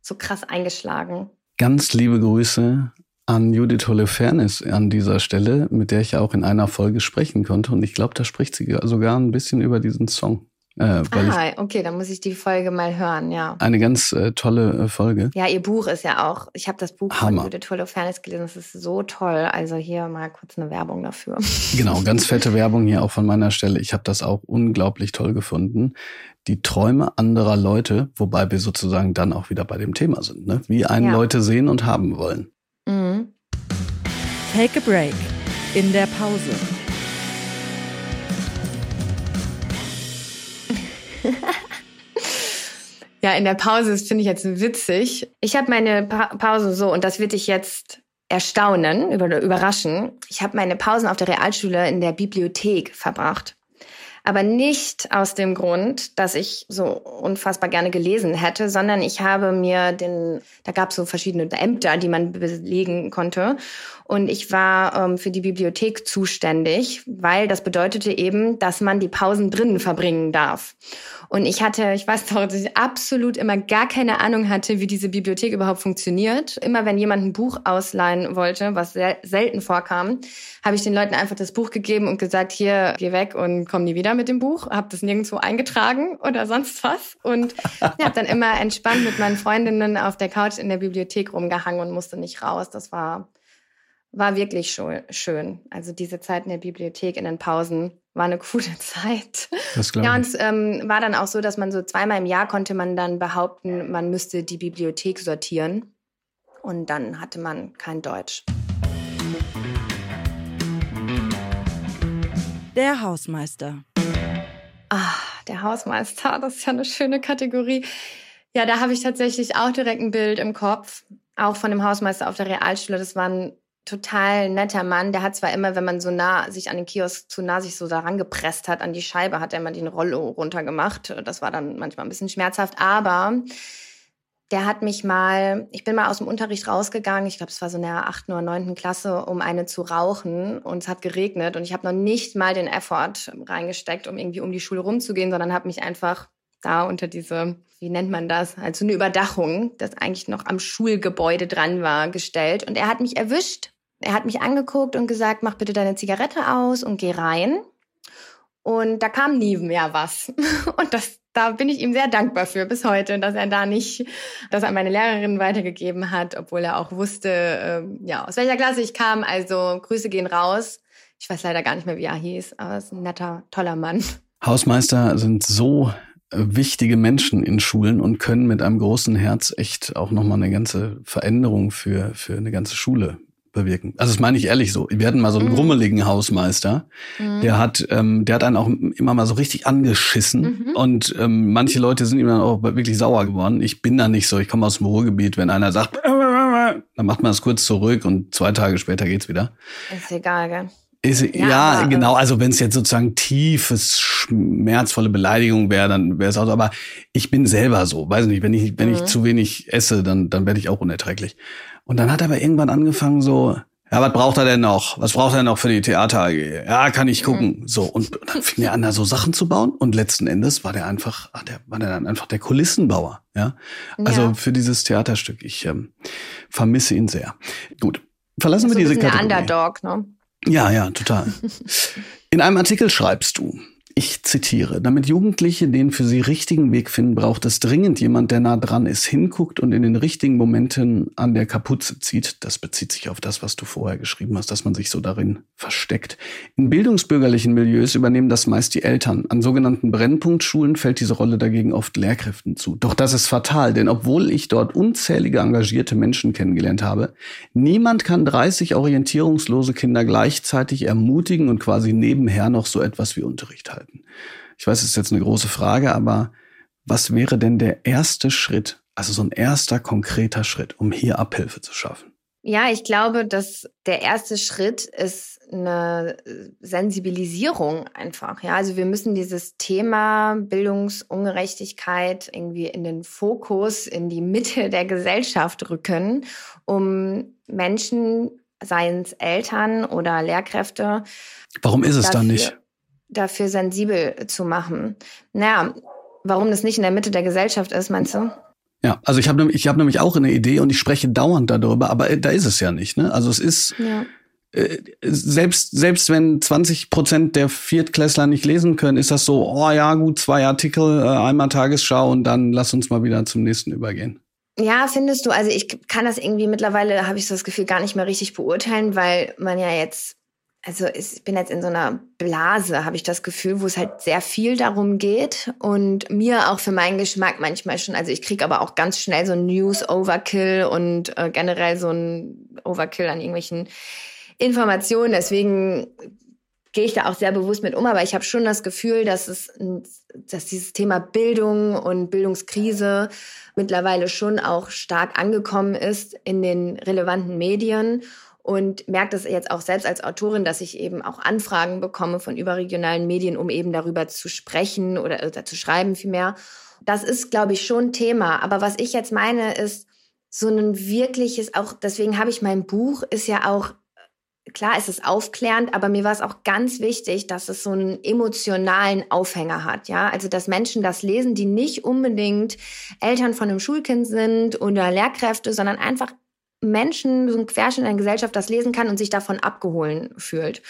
so krass eingeschlagen. Ganz liebe Grüße an Judith Holofernes an dieser Stelle, mit der ich ja auch in einer Folge sprechen konnte und ich glaube, da spricht sie sogar ein bisschen über diesen Song. Äh, ah, okay, dann muss ich die Folge mal hören, ja. Eine ganz äh, tolle äh, Folge. Ja, ihr Buch ist ja auch, ich habe das Buch Hammer. von Judith Holofernes gelesen, das ist so toll. Also hier mal kurz eine Werbung dafür. Genau, ganz (laughs) fette Werbung hier auch von meiner Stelle. Ich habe das auch unglaublich toll gefunden. Die Träume anderer Leute, wobei wir sozusagen dann auch wieder bei dem Thema sind, ne? wie einen ja. Leute sehen und haben wollen. Mhm. Take a break in der Pause. Ja, in der Pause, das finde ich jetzt witzig. Ich habe meine pa Pause so, und das wird dich jetzt erstaunen, über, überraschen. Ich habe meine Pausen auf der Realschule in der Bibliothek verbracht aber nicht aus dem Grund, dass ich so unfassbar gerne gelesen hätte, sondern ich habe mir den, da gab es so verschiedene Ämter, die man belegen konnte. Und ich war ähm, für die Bibliothek zuständig, weil das bedeutete eben, dass man die Pausen drinnen verbringen darf. Und ich hatte, ich weiß doch, dass ich absolut immer gar keine Ahnung hatte, wie diese Bibliothek überhaupt funktioniert. Immer wenn jemand ein Buch ausleihen wollte, was sehr selten vorkam, habe ich den Leuten einfach das Buch gegeben und gesagt, hier, geh weg und komm nie wieder mit dem Buch. Habe das nirgendwo eingetragen oder sonst was. Und habe dann immer entspannt mit meinen Freundinnen auf der Couch in der Bibliothek rumgehangen und musste nicht raus. Das war war wirklich schön. Also diese Zeit in der Bibliothek in den Pausen war eine coole (laughs) Zeit. Das ja, und es ähm, war dann auch so, dass man so zweimal im Jahr konnte man dann behaupten, man müsste die Bibliothek sortieren. Und dann hatte man kein Deutsch. Der Hausmeister. Ah, der Hausmeister, das ist ja eine schöne Kategorie. Ja, da habe ich tatsächlich auch direkt ein Bild im Kopf. Auch von dem Hausmeister auf der Realschule. Das war ein total netter Mann. Der hat zwar immer, wenn man so nah sich an den Kiosk zu nah sich so daran gepresst hat, an die Scheibe, hat er immer den Rollo runtergemacht. Das war dann manchmal ein bisschen schmerzhaft, aber der hat mich mal, ich bin mal aus dem Unterricht rausgegangen, ich glaube, es war so in der achten oder neunten Klasse, um eine zu rauchen. Und es hat geregnet und ich habe noch nicht mal den Effort reingesteckt, um irgendwie um die Schule rumzugehen, sondern habe mich einfach da unter diese, wie nennt man das, also eine Überdachung, das eigentlich noch am Schulgebäude dran war, gestellt. Und er hat mich erwischt. Er hat mich angeguckt und gesagt, mach bitte deine Zigarette aus und geh rein. Und da kam nie mehr was. (laughs) Und das, da bin ich ihm sehr dankbar für bis heute, dass er da nicht das an meine Lehrerin weitergegeben hat, obwohl er auch wusste, äh, ja, aus welcher Klasse ich kam. Also Grüße gehen raus. Ich weiß leider gar nicht mehr, wie er hieß, aber es ist ein netter, toller Mann. Hausmeister sind so äh, wichtige Menschen in Schulen und können mit einem großen Herz echt auch nochmal eine ganze Veränderung für, für eine ganze Schule bewirken. Also das meine ich ehrlich so. Wir hatten mal so einen mhm. grummeligen Hausmeister, mhm. der hat, ähm, der hat einen auch immer mal so richtig angeschissen mhm. und ähm, manche Leute sind ihm dann auch wirklich sauer geworden. Ich bin da nicht so. Ich komme aus dem Ruhrgebiet. Wenn einer sagt, dann macht man das kurz zurück und zwei Tage später geht's wieder. Ist egal, gell? Ist, ja, ja aber, genau. Also wenn es jetzt sozusagen tiefes, schmerzvolle Beleidigung wäre, dann wäre es auch so. Aber ich bin selber so. Weiß nicht, wenn ich, wenn ich mhm. zu wenig esse, dann, dann werde ich auch unerträglich. Und dann hat er aber irgendwann angefangen so, ja, was braucht er denn noch? Was braucht er noch für die Theater AG? Ja, kann ich gucken. Mhm. So, und dann fing er an, da so Sachen zu bauen. Und letzten Endes war der einfach, ach, der war der dann einfach der Kulissenbauer. Ja, also ja. für dieses Theaterstück. Ich ähm, vermisse ihn sehr. Gut, verlassen wir diese Kategorie. Der Underdog, ne? Ja, ja, total. (laughs) In einem Artikel schreibst du, ich zitiere, damit Jugendliche den für sie richtigen Weg finden, braucht es dringend jemand, der nah dran ist, hinguckt und in den richtigen Momenten an der Kapuze zieht. Das bezieht sich auf das, was du vorher geschrieben hast, dass man sich so darin versteckt. In bildungsbürgerlichen Milieus übernehmen das meist die Eltern. An sogenannten Brennpunktschulen fällt diese Rolle dagegen oft Lehrkräften zu. Doch das ist fatal, denn obwohl ich dort unzählige engagierte Menschen kennengelernt habe, niemand kann 30 orientierungslose Kinder gleichzeitig ermutigen und quasi nebenher noch so etwas wie Unterricht halten halten. Ich weiß, es ist jetzt eine große Frage, aber was wäre denn der erste Schritt, also so ein erster konkreter Schritt, um hier Abhilfe zu schaffen? Ja, ich glaube, dass der erste Schritt ist eine Sensibilisierung einfach. Ja, also wir müssen dieses Thema Bildungsungerechtigkeit irgendwie in den Fokus, in die Mitte der Gesellschaft rücken, um Menschen, seien es Eltern oder Lehrkräfte. Warum ist es dann nicht? Dafür sensibel zu machen. Naja, warum das nicht in der Mitte der Gesellschaft ist, meinst du? Ja, also ich habe ich hab nämlich auch eine Idee und ich spreche dauernd darüber, aber äh, da ist es ja nicht. Ne? Also es ist ja. äh, selbst selbst wenn 20 Prozent der Viertklässler nicht lesen können, ist das so, oh ja gut, zwei Artikel, äh, einmal Tagesschau und dann lass uns mal wieder zum nächsten übergehen. Ja, findest du? Also ich kann das irgendwie mittlerweile, habe ich so das Gefühl, gar nicht mehr richtig beurteilen, weil man ja jetzt also ich bin jetzt in so einer Blase, habe ich das Gefühl, wo es halt sehr viel darum geht und mir auch für meinen Geschmack manchmal schon, also ich kriege aber auch ganz schnell so ein News-Overkill und äh, generell so ein Overkill an irgendwelchen Informationen. Deswegen gehe ich da auch sehr bewusst mit um, aber ich habe schon das Gefühl, dass es, dass dieses Thema Bildung und Bildungskrise mittlerweile schon auch stark angekommen ist in den relevanten Medien und merke das jetzt auch selbst als Autorin, dass ich eben auch Anfragen bekomme von überregionalen Medien, um eben darüber zu sprechen oder, oder zu schreiben vielmehr. Das ist, glaube ich, schon Thema. Aber was ich jetzt meine, ist so ein wirkliches, auch deswegen habe ich mein Buch, ist ja auch klar ist es aufklärend, aber mir war es auch ganz wichtig, dass es so einen emotionalen Aufhänger hat, ja. Also, dass Menschen das lesen, die nicht unbedingt Eltern von einem Schulkind sind oder Lehrkräfte, sondern einfach Menschen, so ein Querschnitt in der Gesellschaft das lesen kann und sich davon abgeholt fühlt.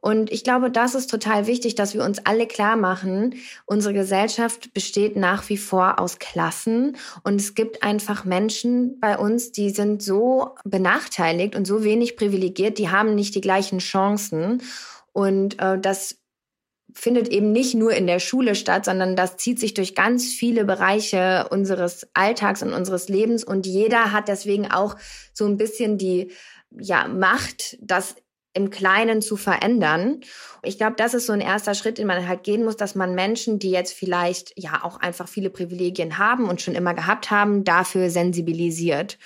Und ich glaube, das ist total wichtig, dass wir uns alle klar machen, unsere Gesellschaft besteht nach wie vor aus Klassen und es gibt einfach Menschen bei uns, die sind so benachteiligt und so wenig privilegiert, die haben nicht die gleichen Chancen. Und äh, das findet eben nicht nur in der Schule statt, sondern das zieht sich durch ganz viele Bereiche unseres Alltags und unseres Lebens und jeder hat deswegen auch so ein bisschen die ja, Macht, das im Kleinen zu verändern. Ich glaube, das ist so ein erster Schritt, den man halt gehen muss, dass man Menschen, die jetzt vielleicht ja auch einfach viele Privilegien haben und schon immer gehabt haben, dafür sensibilisiert.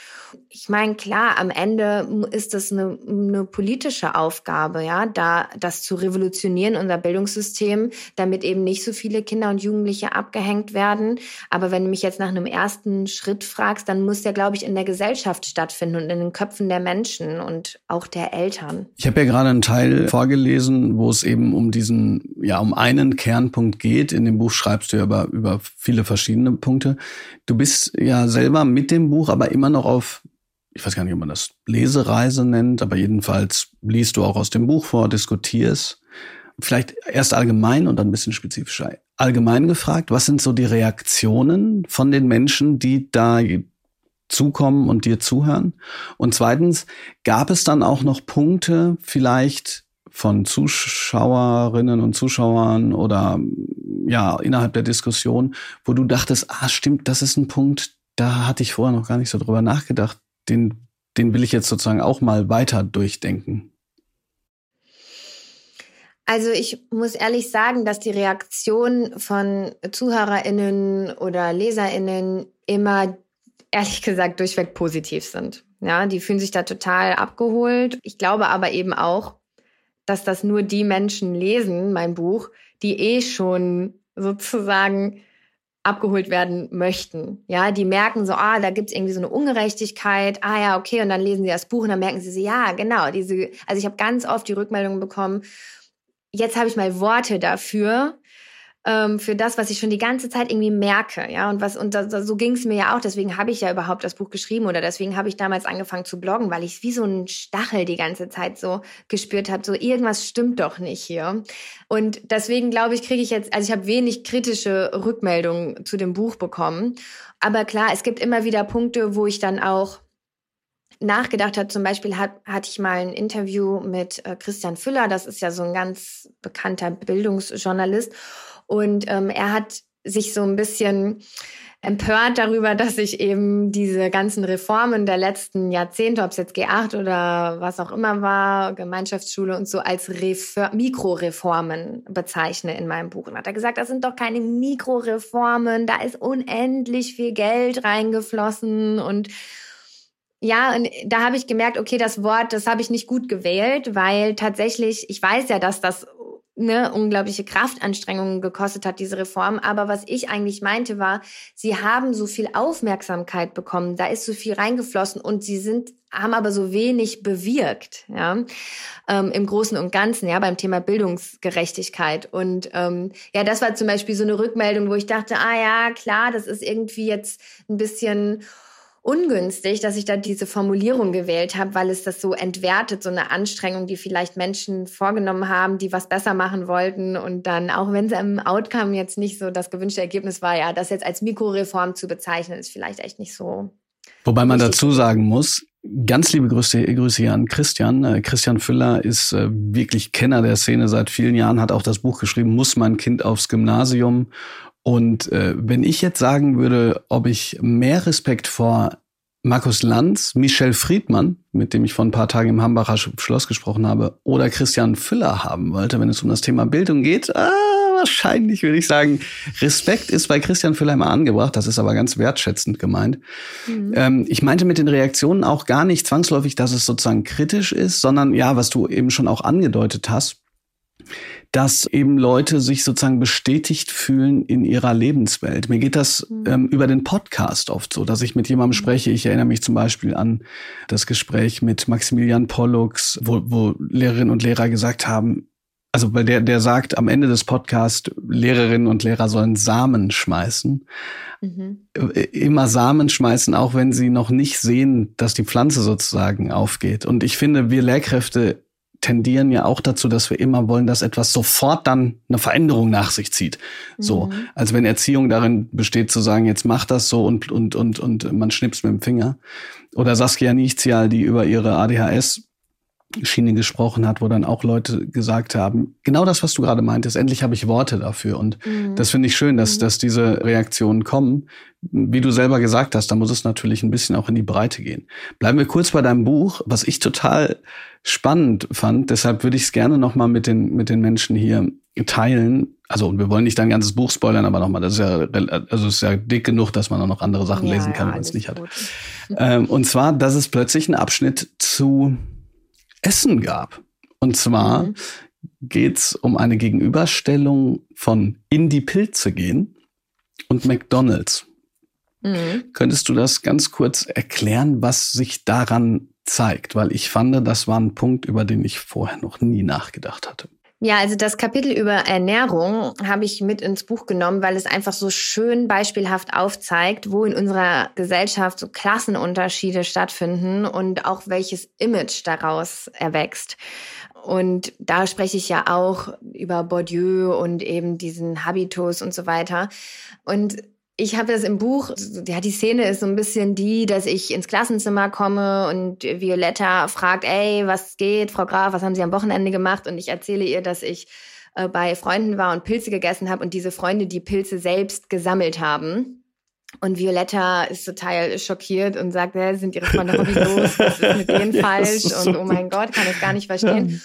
Ich meine, klar, am Ende ist das eine, eine politische Aufgabe, ja, da das zu revolutionieren, unser Bildungssystem, damit eben nicht so viele Kinder und Jugendliche abgehängt werden. Aber wenn du mich jetzt nach einem ersten Schritt fragst, dann muss der, glaube ich, in der Gesellschaft stattfinden und in den Köpfen der Menschen und auch der Eltern. Ich habe ja gerade einen Teil vorgelesen, wo es eben um diesen, ja, um einen Kernpunkt geht. In dem Buch schreibst du ja über, über viele verschiedene Punkte. Du bist ja selber mit dem Buch, aber immer noch auf, ich weiß gar nicht, ob man das Lesereise nennt, aber jedenfalls liest du auch aus dem Buch vor, diskutierst. Vielleicht erst allgemein und dann ein bisschen spezifischer. Allgemein gefragt, was sind so die Reaktionen von den Menschen, die da zukommen und dir zuhören? Und zweitens, gab es dann auch noch Punkte vielleicht, von Zuschauerinnen und Zuschauern oder ja, innerhalb der Diskussion, wo du dachtest, ah, stimmt, das ist ein Punkt, da hatte ich vorher noch gar nicht so drüber nachgedacht. Den, den will ich jetzt sozusagen auch mal weiter durchdenken. Also ich muss ehrlich sagen, dass die Reaktion von Zuhörerinnen oder Leserinnen immer ehrlich gesagt durchweg positiv sind. Ja, die fühlen sich da total abgeholt. Ich glaube aber eben auch, dass das nur die Menschen lesen, mein Buch, die eh schon sozusagen abgeholt werden möchten. Ja, die merken so, ah, da gibt's irgendwie so eine Ungerechtigkeit. Ah ja, okay, und dann lesen sie das Buch und dann merken sie so, ja, genau, diese also ich habe ganz oft die Rückmeldung bekommen, jetzt habe ich mal Worte dafür, ähm, für das, was ich schon die ganze Zeit irgendwie merke, ja und was und das, so ging es mir ja auch. Deswegen habe ich ja überhaupt das Buch geschrieben oder deswegen habe ich damals angefangen zu bloggen, weil ich wie so ein Stachel die ganze Zeit so gespürt habe, so irgendwas stimmt doch nicht hier. Und deswegen glaube ich, kriege ich jetzt, also ich habe wenig kritische Rückmeldungen zu dem Buch bekommen. Aber klar, es gibt immer wieder Punkte, wo ich dann auch nachgedacht habe. Zum Beispiel hat, hatte ich mal ein Interview mit äh, Christian Füller, das ist ja so ein ganz bekannter Bildungsjournalist. Und ähm, er hat sich so ein bisschen empört darüber, dass ich eben diese ganzen Reformen der letzten Jahrzehnte, ob es jetzt G8 oder was auch immer war, Gemeinschaftsschule und so, als Mikroreformen bezeichne in meinem Buch. Und hat er gesagt, das sind doch keine Mikroreformen, da ist unendlich viel Geld reingeflossen und Ja, und da habe ich gemerkt, okay, das Wort, das habe ich nicht gut gewählt, weil tatsächlich, ich weiß ja, dass das ne, unglaubliche Kraftanstrengungen gekostet hat, diese Reform. Aber was ich eigentlich meinte war, sie haben so viel Aufmerksamkeit bekommen, da ist so viel reingeflossen und sie sind haben aber so wenig bewirkt, ja, ähm, im Großen und Ganzen, ja, beim Thema Bildungsgerechtigkeit. Und ähm, ja, das war zum Beispiel so eine Rückmeldung, wo ich dachte, ah ja, klar, das ist irgendwie jetzt ein bisschen ungünstig, dass ich da diese Formulierung gewählt habe, weil es das so entwertet, so eine Anstrengung, die vielleicht Menschen vorgenommen haben, die was besser machen wollten und dann, auch wenn es im Outcome jetzt nicht so das gewünschte Ergebnis war, ja, das jetzt als Mikroreform zu bezeichnen, ist vielleicht echt nicht so. Wobei man dazu sagen muss, Ganz liebe Grüße, Grüße hier an Christian. Äh, Christian Füller ist äh, wirklich Kenner der Szene seit vielen Jahren, hat auch das Buch geschrieben, Muss mein Kind aufs Gymnasium? Und äh, wenn ich jetzt sagen würde, ob ich mehr Respekt vor Markus Lanz, Michel Friedmann, mit dem ich vor ein paar Tagen im Hambacher Schloss gesprochen habe, oder Christian Füller haben wollte, wenn es um das Thema Bildung geht, ah, wahrscheinlich würde ich sagen, Respekt ist bei Christian Füller immer angebracht, das ist aber ganz wertschätzend gemeint. Mhm. Ähm, ich meinte mit den Reaktionen auch gar nicht zwangsläufig, dass es sozusagen kritisch ist, sondern ja, was du eben schon auch angedeutet hast, dass eben Leute sich sozusagen bestätigt fühlen in ihrer Lebenswelt. Mir geht das mhm. ähm, über den Podcast oft so, dass ich mit jemandem mhm. spreche. Ich erinnere mich zum Beispiel an das Gespräch mit Maximilian Pollux, wo, wo Lehrerinnen und Lehrer gesagt haben, also weil der, der sagt am Ende des Podcasts, Lehrerinnen und Lehrer sollen Samen schmeißen. Mhm. Äh, immer Samen schmeißen, auch wenn sie noch nicht sehen, dass die Pflanze sozusagen aufgeht. Und ich finde, wir Lehrkräfte tendieren ja auch dazu, dass wir immer wollen, dass etwas sofort dann eine Veränderung nach sich zieht. So, mhm. als wenn Erziehung darin besteht zu sagen, jetzt mach das so und und und und man schnippst mit dem Finger. Oder Saskia Nichtial, die über ihre ADHS Schiene gesprochen hat, wo dann auch Leute gesagt haben, genau das, was du gerade meintest, endlich habe ich Worte dafür. Und mhm. das finde ich schön, dass, mhm. dass diese Reaktionen kommen. Wie du selber gesagt hast, da muss es natürlich ein bisschen auch in die Breite gehen. Bleiben wir kurz bei deinem Buch, was ich total spannend fand. Deshalb würde ich es gerne nochmal mit den, mit den Menschen hier teilen. Also, und wir wollen nicht dein ganzes Buch spoilern, aber nochmal, das ist ja, also ist ja dick genug, dass man auch noch andere Sachen ja, lesen kann, ja, wenn man es nicht hat. (laughs) (laughs) Ähm, und zwar, dass es plötzlich einen Abschnitt zu Essen gab. Und zwar mhm. geht's um eine Gegenüberstellung von in die Pilze gehen und McDonald's. Mhm. Könntest du das ganz kurz erklären, was sich daran zeigt? Weil ich fand, das war ein Punkt, über den ich vorher noch nie nachgedacht hatte. Ja, also das Kapitel über Ernährung habe ich mit ins Buch genommen, weil es einfach so schön beispielhaft aufzeigt, wo in unserer Gesellschaft so Klassenunterschiede stattfinden und auch welches Image daraus erwächst. Und da spreche ich ja auch über Bourdieu und eben diesen Habitus und so weiter. Und ich habe das im Buch, ja, die Szene ist so ein bisschen die, dass ich ins Klassenzimmer komme und Violetta fragt, ey, was geht, Frau Graf, was haben Sie am Wochenende gemacht? Und ich erzähle ihr, dass ich äh, bei Freunden war und Pilze gegessen habe und diese Freunde die Pilze selbst gesammelt haben. Und Violetta ist total schockiert und sagt, hey, sind Ihre Freunde hobbylos, was ist mit denen (laughs) falsch? Und oh mein Gott, kann es gar nicht verstehen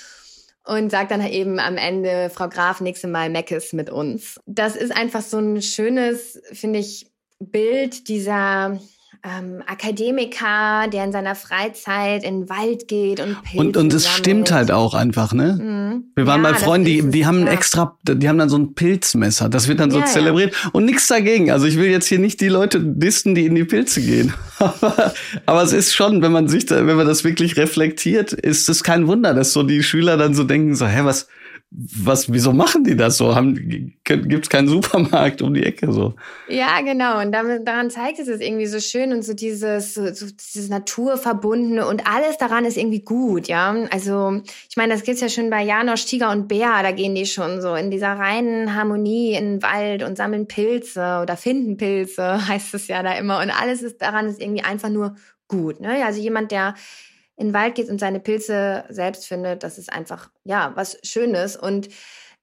und sagt dann eben am Ende, Frau Graf, nächste Mal Meckes mit uns. Das ist einfach so ein schönes, finde ich, Bild dieser ähm, Akademiker, der in seiner Freizeit in den Wald geht und Pilze Und, und es stimmt halt auch einfach, ne? Mhm. Wir waren ja, bei Freunden, die, die haben ja. extra, die haben dann so ein Pilzmesser, das wird dann so ja, zelebriert und nichts dagegen. Also ich will jetzt hier nicht die Leute disten, die in die Pilze gehen. (laughs) aber, aber es ist schon, wenn man sich da, wenn man das wirklich reflektiert, ist es kein Wunder, dass so die Schüler dann so denken, so, hä, was, was, wieso machen die das so? Haben, gibt's keinen Supermarkt um die Ecke so? Ja, genau. Und damit, daran zeigt es es irgendwie so schön und so dieses, so, dieses Naturverbundene und alles daran ist irgendwie gut, ja. Also, ich meine, das gibt's ja schon bei Janosch, Tiger und Bär, da gehen die schon so in dieser reinen Harmonie in den Wald und sammeln Pilze oder finden Pilze, (laughs) heißt es ja da immer. Und alles ist daran ist irgendwie einfach nur gut, ne? Also jemand, der in den Wald geht und seine Pilze selbst findet, das ist einfach, ja, was Schönes. Und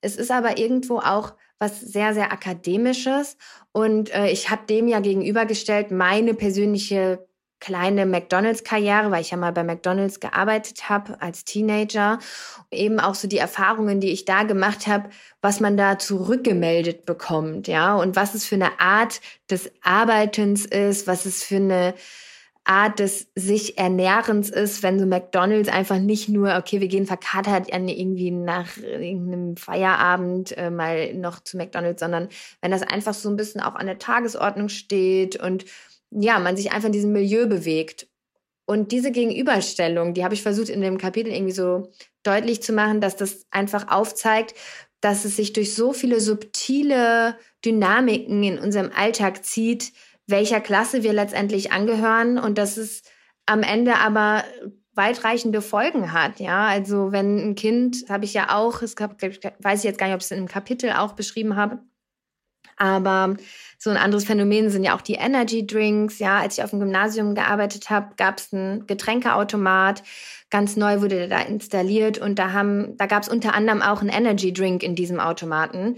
es ist aber irgendwo auch was sehr, sehr Akademisches. Und äh, ich habe dem ja gegenübergestellt meine persönliche kleine McDonald's-Karriere, weil ich ja mal bei McDonald's gearbeitet habe als Teenager. Eben auch so die Erfahrungen, die ich da gemacht habe, was man da zurückgemeldet bekommt, ja, und was es für eine Art des Arbeitens ist, was es für eine Art des sich Ernährens ist, wenn so McDonald's einfach nicht nur, okay, wir gehen verkatert irgendwie nach irgendeinem Feierabend äh, mal noch zu McDonald's, sondern wenn das einfach so ein bisschen auch an der Tagesordnung steht und ja, man sich einfach in diesem Milieu bewegt. Und diese Gegenüberstellung, die habe ich versucht in dem Kapitel irgendwie so deutlich zu machen, dass das einfach aufzeigt, dass es sich durch so viele subtile Dynamiken in unserem Alltag zieht, welcher Klasse wir letztendlich angehören und dass es am Ende aber weitreichende Folgen hat. Ja, also wenn ein Kind, habe ich ja auch, es gab, weiß ich jetzt gar nicht, ob ich es in einem Kapitel auch beschrieben habe, aber so ein anderes Phänomen sind ja auch die Energy Drinks. Ja, als ich auf dem Gymnasium gearbeitet habe, gab es einen Getränkeautomat. Ganz neu wurde der da installiert und da haben, da gab es unter anderem auch einen Energy Drink in diesem Automaten.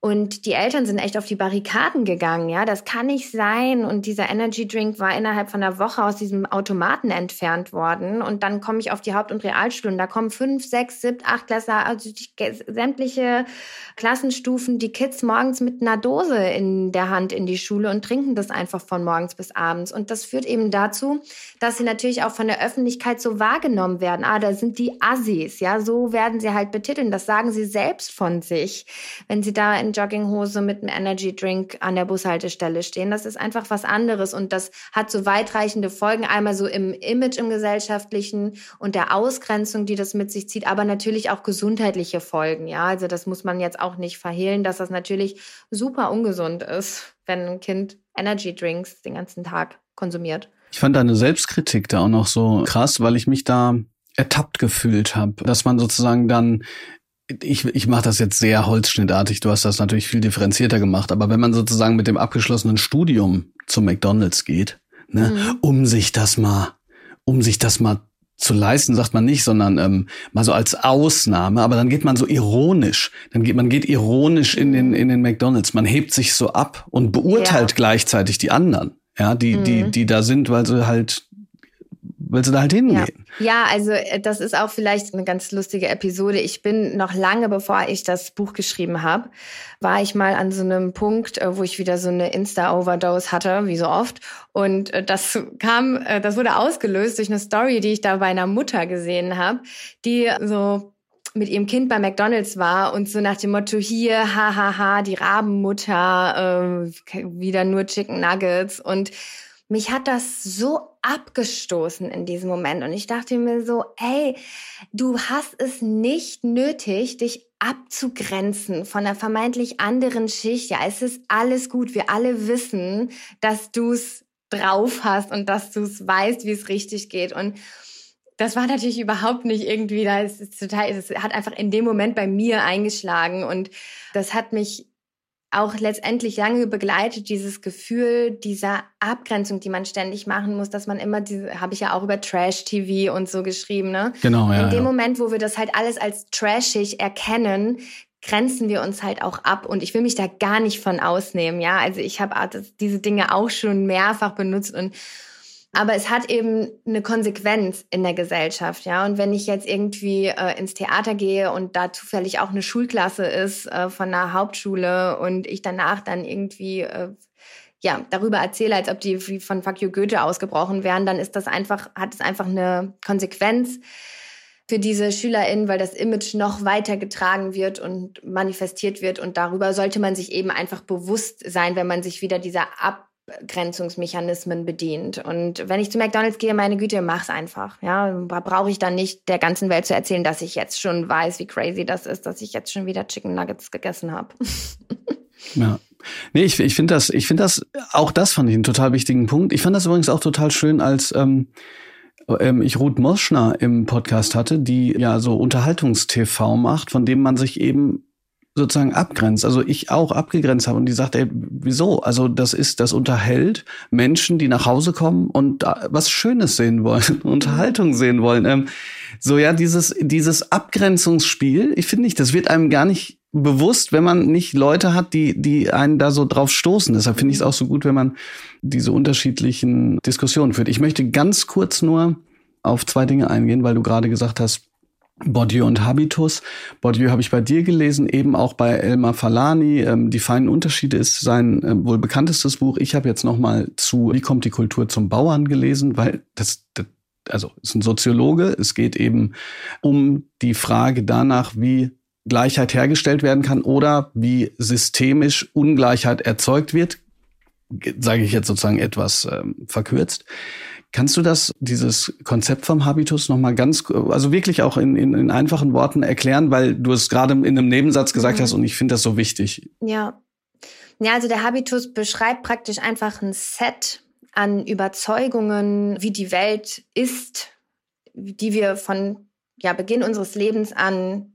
Und die Eltern sind echt auf die Barrikaden gegangen. Ja, das kann nicht sein. Und dieser Energy Drink war innerhalb von einer Woche aus diesem Automaten entfernt worden. Und dann komme ich auf die Haupt- und Realschule und da kommen fünf, sechs, sieben, acht Klasse, also die, sämtliche Klassenstufen, die Kids morgens mit einer Dose in der Hand in die Schule und trinken das einfach von morgens bis abends. Und das führt eben dazu, dass sie natürlich auch von der Öffentlichkeit so wahrgenommen werden. Ah, da sind die Assis. Ja, so werden sie halt betiteln. Das sagen sie selbst von sich, wenn sie da in in Jogginghose mit einem Energy Drink an der Bushaltestelle stehen. Das ist einfach was anderes und das hat so weitreichende Folgen. Einmal so im Image im gesellschaftlichen und der Ausgrenzung, die das mit sich zieht, aber natürlich auch gesundheitliche Folgen. Ja, also das muss man jetzt auch nicht verhehlen, dass das natürlich super ungesund ist, wenn ein Kind Energy Drinks den ganzen Tag konsumiert. Ich fand deine Selbstkritik da auch noch so krass, weil ich mich da ertappt gefühlt habe, dass man sozusagen dann ich, ich mache das jetzt sehr holzschnittartig, du hast das natürlich viel differenzierter gemacht, aber wenn man sozusagen mit dem abgeschlossenen Studium zum McDonalds geht, ne, mhm. um sich das mal, um sich das mal zu leisten, sagt man nicht, sondern ähm, mal so als Ausnahme, aber dann geht man so ironisch, dann geht man geht ironisch in den in den McDonalds, man hebt sich so ab und beurteilt ja. gleichzeitig die anderen, ja, die mhm. die die da sind, weil sie halt weil sie da halt hingehen. Ja. ja, also äh, das ist auch vielleicht eine ganz lustige Episode. Ich bin noch lange bevor ich das Buch geschrieben habe, war ich mal an so einem Punkt, äh, wo ich wieder so eine Insta-Overdose hatte, wie so oft. Und äh, das kam, das wurde ausgelöst durch eine Story, die ich da bei einer Mutter gesehen habe, die so mit ihrem Kind bei McDonald's war und so nach dem Motto hier, hahaha, ha, ha, die Rabenmutter, äh, wieder nur Chicken Nuggets und mich hat das so abgestoßen in diesem Moment und ich dachte mir so, hey, du hast es nicht nötig, dich abzugrenzen von einer vermeintlich anderen Schicht. Ja, es ist alles gut. Wir alle wissen, dass du es drauf hast und dass du es weißt, wie es richtig geht und das war natürlich überhaupt nicht irgendwie, da ist total, es hat einfach in dem Moment bei mir eingeschlagen und das hat mich auch letztendlich lange begleitet, dieses Gefühl dieser Abgrenzung, die man ständig machen muss, dass man immer diese, habe ich ja auch über Trash-TV und so geschrieben, ne? Genau, ja. In dem ja. Moment, wo wir das halt alles als trashig erkennen, grenzen wir uns halt auch ab und ich will mich da gar nicht von ausnehmen, ja? Also ich habe diese Dinge auch schon mehrfach benutzt und aber es hat eben eine Konsequenz in der Gesellschaft, ja. Und wenn ich jetzt irgendwie äh, ins Theater gehe und da zufällig auch eine Schulklasse ist äh, von einer Hauptschule und ich danach dann irgendwie äh, ja darüber erzähle, als ob die wie von Fuck you Goethe ausgebrochen wären, dann ist das einfach hat es einfach eine Konsequenz für diese SchülerInnen, weil das Image noch weiter getragen wird und manifestiert wird. Und darüber sollte man sich eben einfach bewusst sein, wenn man sich wieder dieser Ab Abgrenzungsmechanismen bedient. Und wenn ich zu McDonald's gehe, meine Güte, mach's einfach. Ja, brauche ich dann nicht der ganzen Welt zu erzählen, dass ich jetzt schon weiß, wie crazy das ist, dass ich jetzt schon wieder Chicken Nuggets gegessen habe. (laughs) ja. Nee, ich, ich finde das, ich finde das, auch das fand ich einen total wichtigen Punkt. Ich fand das übrigens auch total schön, als ähm, ähm, ich Ruth Moschner im Podcast hatte, die ja so Unterhaltungstv macht, von dem man sich eben sozusagen abgrenzt, also ich auch abgegrenzt habe und die sagt, ey, wieso? Also das ist, das unterhält Menschen, die nach Hause kommen und was Schönes sehen wollen, (laughs) Unterhaltung sehen wollen. Ähm, so ja, dieses, dieses Abgrenzungsspiel, ich finde nicht, das wird einem gar nicht bewusst, wenn man nicht Leute hat, die, die einen da so drauf stoßen. Deshalb finde ich es auch so gut, wenn man diese unterschiedlichen Diskussionen führt. Ich möchte ganz kurz nur auf zwei Dinge eingehen, weil du gerade gesagt hast, Bourdieu und Habitus. Bourdieu habe ich bei dir gelesen, eben auch bei Elmar Falani. Ähm, die feinen Unterschiede ist sein äh, wohl bekanntestes Buch. Ich habe jetzt noch mal zu Wie kommt die Kultur zum Bauern gelesen, weil das, das also ist ein Soziologe. Es geht eben um die Frage danach, wie Gleichheit hergestellt werden kann oder wie systemisch Ungleichheit erzeugt wird, sage ich jetzt sozusagen etwas ähm, verkürzt. Kannst du das, dieses Konzept vom Habitus nochmal ganz, also wirklich auch in, in, in, einfachen Worten erklären, weil du es gerade in einem Nebensatz gesagt mhm. hast und ich finde das so wichtig. Ja. Ja, also der Habitus beschreibt praktisch einfach ein Set an Überzeugungen, wie die Welt ist, die wir von ja, Beginn unseres Lebens an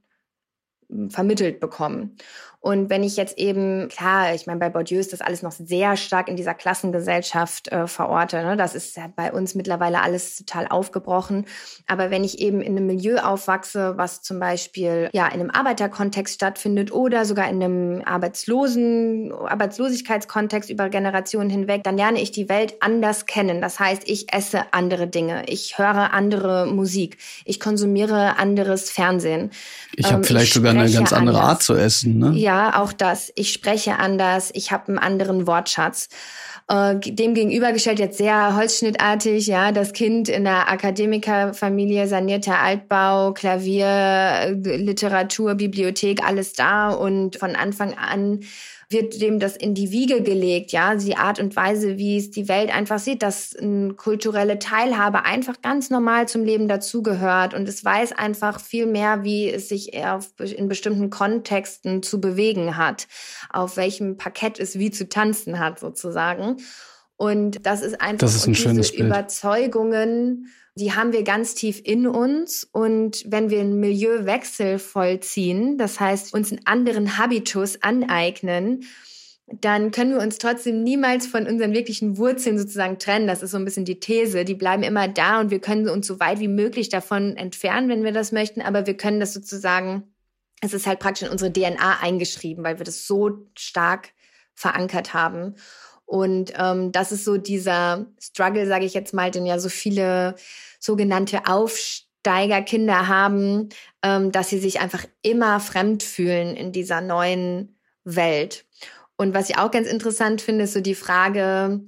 vermittelt bekommen. Und wenn ich jetzt eben, klar, ich meine, bei Bourdieu ist das alles noch sehr stark in dieser Klassengesellschaft äh, verorte. Ne? Das ist ja bei uns mittlerweile alles total aufgebrochen. Aber wenn ich eben in einem Milieu aufwachse, was zum Beispiel ja in einem Arbeiterkontext stattfindet oder sogar in einem Arbeitslosen, Arbeitslosigkeitskontext über Generationen hinweg, dann lerne ich die Welt anders kennen. Das heißt, ich esse andere Dinge, ich höre andere Musik, ich konsumiere anderes Fernsehen. Ich habe ähm, vielleicht sogar eine ganz andere anders. Art zu essen. Ne? Ja, ja, auch das. Ich spreche anders, ich habe einen anderen Wortschatz. Äh, dem gegenübergestellt jetzt sehr holzschnittartig, ja, das Kind in der Akademikerfamilie, sanierter Altbau, Klavier, Literatur, Bibliothek, alles da und von Anfang an wird dem das in die Wiege gelegt, ja, die Art und Weise, wie es die Welt einfach sieht, dass eine kulturelle Teilhabe einfach ganz normal zum Leben dazugehört und es weiß einfach viel mehr, wie es sich in bestimmten Kontexten zu bewegen hat, auf welchem Parkett es wie zu tanzen hat sozusagen. Und das ist einfach das ist ein diese. Überzeugungen, die haben wir ganz tief in uns. Und wenn wir einen Milieuwechsel vollziehen, das heißt uns einen anderen Habitus aneignen, dann können wir uns trotzdem niemals von unseren wirklichen Wurzeln sozusagen trennen. Das ist so ein bisschen die These. Die bleiben immer da und wir können uns so weit wie möglich davon entfernen, wenn wir das möchten. Aber wir können das sozusagen, es ist halt praktisch in unsere DNA eingeschrieben, weil wir das so stark verankert haben. Und ähm, das ist so dieser Struggle, sage ich jetzt mal, den ja so viele sogenannte Aufsteigerkinder haben, ähm, dass sie sich einfach immer fremd fühlen in dieser neuen Welt. Und was ich auch ganz interessant finde, ist so die Frage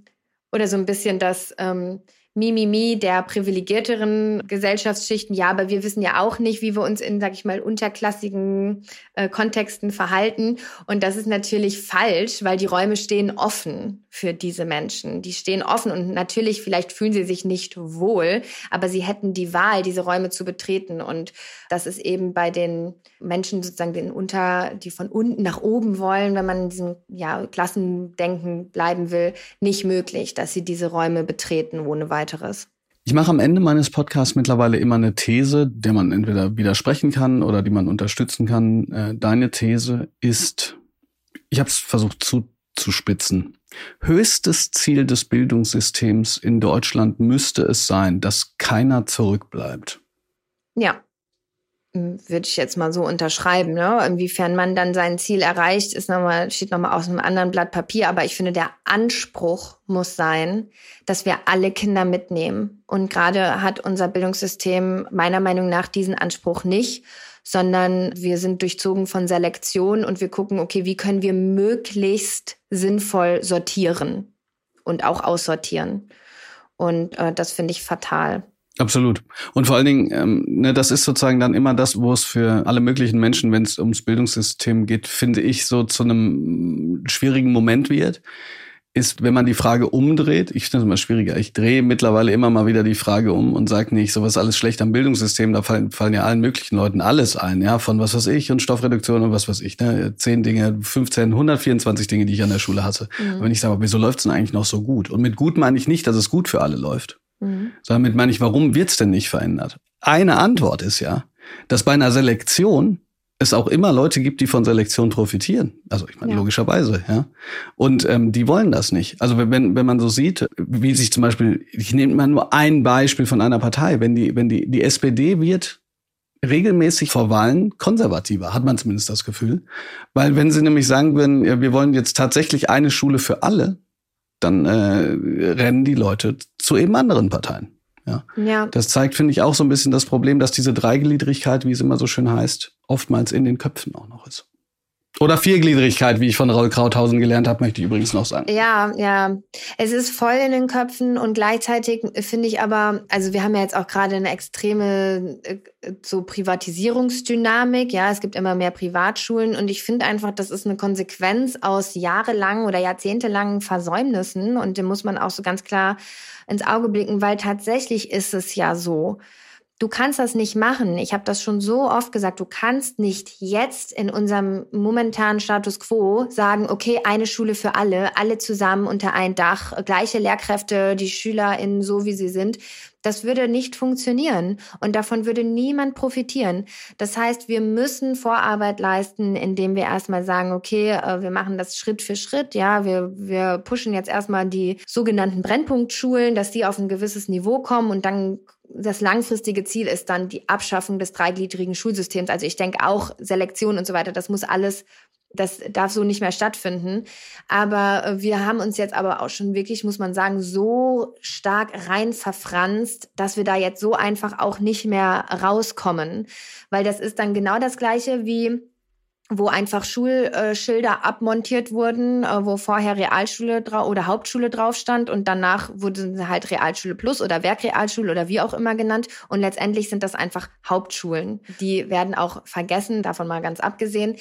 oder so ein bisschen das, ähm, Mimimi der privilegierteren Gesellschaftsschichten. Ja, aber wir wissen ja auch nicht, wie wir uns in, sag ich mal, unterklassigen äh, Kontexten verhalten. Und das ist natürlich falsch, weil die Räume stehen offen für diese Menschen. Die stehen offen und natürlich, vielleicht fühlen sie sich nicht wohl, aber sie hätten die Wahl, diese Räume zu betreten. Und das ist eben bei den Menschen sozusagen, den unter, die von unten nach oben wollen, wenn man in diesem ja, Klassendenken bleiben will, nicht möglich, dass sie diese Räume betreten ohne weiteres weiteres. Ich mache am Ende meines Podcasts mittlerweile immer eine These, der man entweder widersprechen kann oder die man unterstützen kann. Äh, deine These ist, ich habe es versucht zu, zu spitzen. Höchstes Ziel des Bildungssystems in Deutschland müsste es sein, dass keiner zurückbleibt. Ja, würde ich jetzt mal so unterschreiben. Ne? Inwiefern man dann sein Ziel erreicht, ist noch mal, steht nochmal aus einem anderen Blatt Papier. Aber ich finde, der Anspruch muss sein, dass wir alle Kinder mitnehmen. Und gerade hat unser Bildungssystem meiner Meinung nach diesen Anspruch nicht, sondern wir sind durchzogen von Selektion und wir gucken, okay, wie können wir möglichst sinnvoll sortieren und auch aussortieren. Und äh, das finde ich fatal. Absolut. Und vor allen Dingen, ähm, ne, das ist sozusagen dann immer das, wo es für alle möglichen Menschen, wenn es ums Bildungssystem geht, finde ich, so zu einem schwierigen Moment wird, ist, wenn man die Frage umdreht, ich finde es immer schwieriger, ich drehe mittlerweile immer mal wieder die Frage um und sage nicht, sowas alles schlecht am Bildungssystem, da fallen, fallen ja allen möglichen Leuten alles ein, ja, von was weiß ich und Stoffreduktion und was weiß ich, ne, zehn Dinge, 15, 124 Dinge, die ich an der Schule hasse. Mhm. Wenn ich sage, wieso läuft's denn eigentlich noch so gut? Und mit gut meine ich nicht, dass es gut für alle läuft. Mhm. Damit meine ich, warum wird's denn nicht verändert? Eine Antwort ist ja, dass bei einer Selektion es auch immer Leute gibt, die von Selektion profitieren. Also ich meine, ja. logischerweise, ja. Und ähm, die wollen das nicht. Also wenn, wenn man so sieht, wie sich zum Beispiel, ich nehme mal nur ein Beispiel von einer Partei, wenn die, wenn die, die SPD wird regelmäßig vor Wahlen konservativer, hat man zumindest das Gefühl. Weil wenn sie nämlich sagen würden, wir wollen jetzt tatsächlich eine Schule für alle, dann äh, rennen die Leute zu eben anderen Parteien. Ja. ja. Das zeigt, finde ich, auch so ein bisschen das Problem, dass diese Dreigliedrigkeit, wie es immer so schön heißt, oftmals in den Köpfen auch noch ist. Oder Viergliedrigkeit, wie ich von Raul Krauthausen gelernt habe, möchte ich übrigens noch sagen. Ja, ja. Es ist voll in den Köpfen und gleichzeitig finde ich aber, also wir haben ja jetzt auch gerade eine extreme äh, so Privatisierungsdynamik. Ja, es gibt immer mehr Privatschulen und ich finde einfach, das ist eine Konsequenz aus jahrelangen oder jahrzehntelangen Versäumnissen und dem muss man auch so ganz klar ins Auge blicken, weil tatsächlich ist es ja so, Du kannst das nicht machen. Ich habe das schon so oft gesagt. Du kannst nicht jetzt in unserem momentanen Status quo sagen, okay, eine Schule für alle, alle zusammen unter ein Dach, gleiche Lehrkräfte, die SchülerInnen so wie sie sind. Das würde nicht funktionieren und davon würde niemand profitieren. Das heißt, wir müssen Vorarbeit leisten, indem wir erstmal sagen, okay, äh, wir machen das Schritt für Schritt. Ja, wir, wir pushen jetzt erstmal die sogenannten Brennpunktschulen, dass die auf ein gewisses Niveau kommen und dann das langfristige Ziel ist dann die Abschaffung des dreigliedrigen Schulsystems. Also ich denke auch Selektion und so weiter, das muss alles, das darf so nicht mehr stattfinden. Aber äh, wir haben uns jetzt aber auch schon wirklich, muss man sagen, so stark rein verfranst, dass wir da jetzt so einfach auch nicht mehr rauskommen. Weil das ist dann genau das Gleiche wie wo einfach Schulschilder abmontiert wurden, äh, wo vorher Realschule oder Hauptschule drauf stand und danach wurde halt Realschule Plus oder Werkrealschule oder wie auch immer genannt und letztendlich sind das einfach Hauptschulen. Die werden auch vergessen, davon mal ganz abgesehen.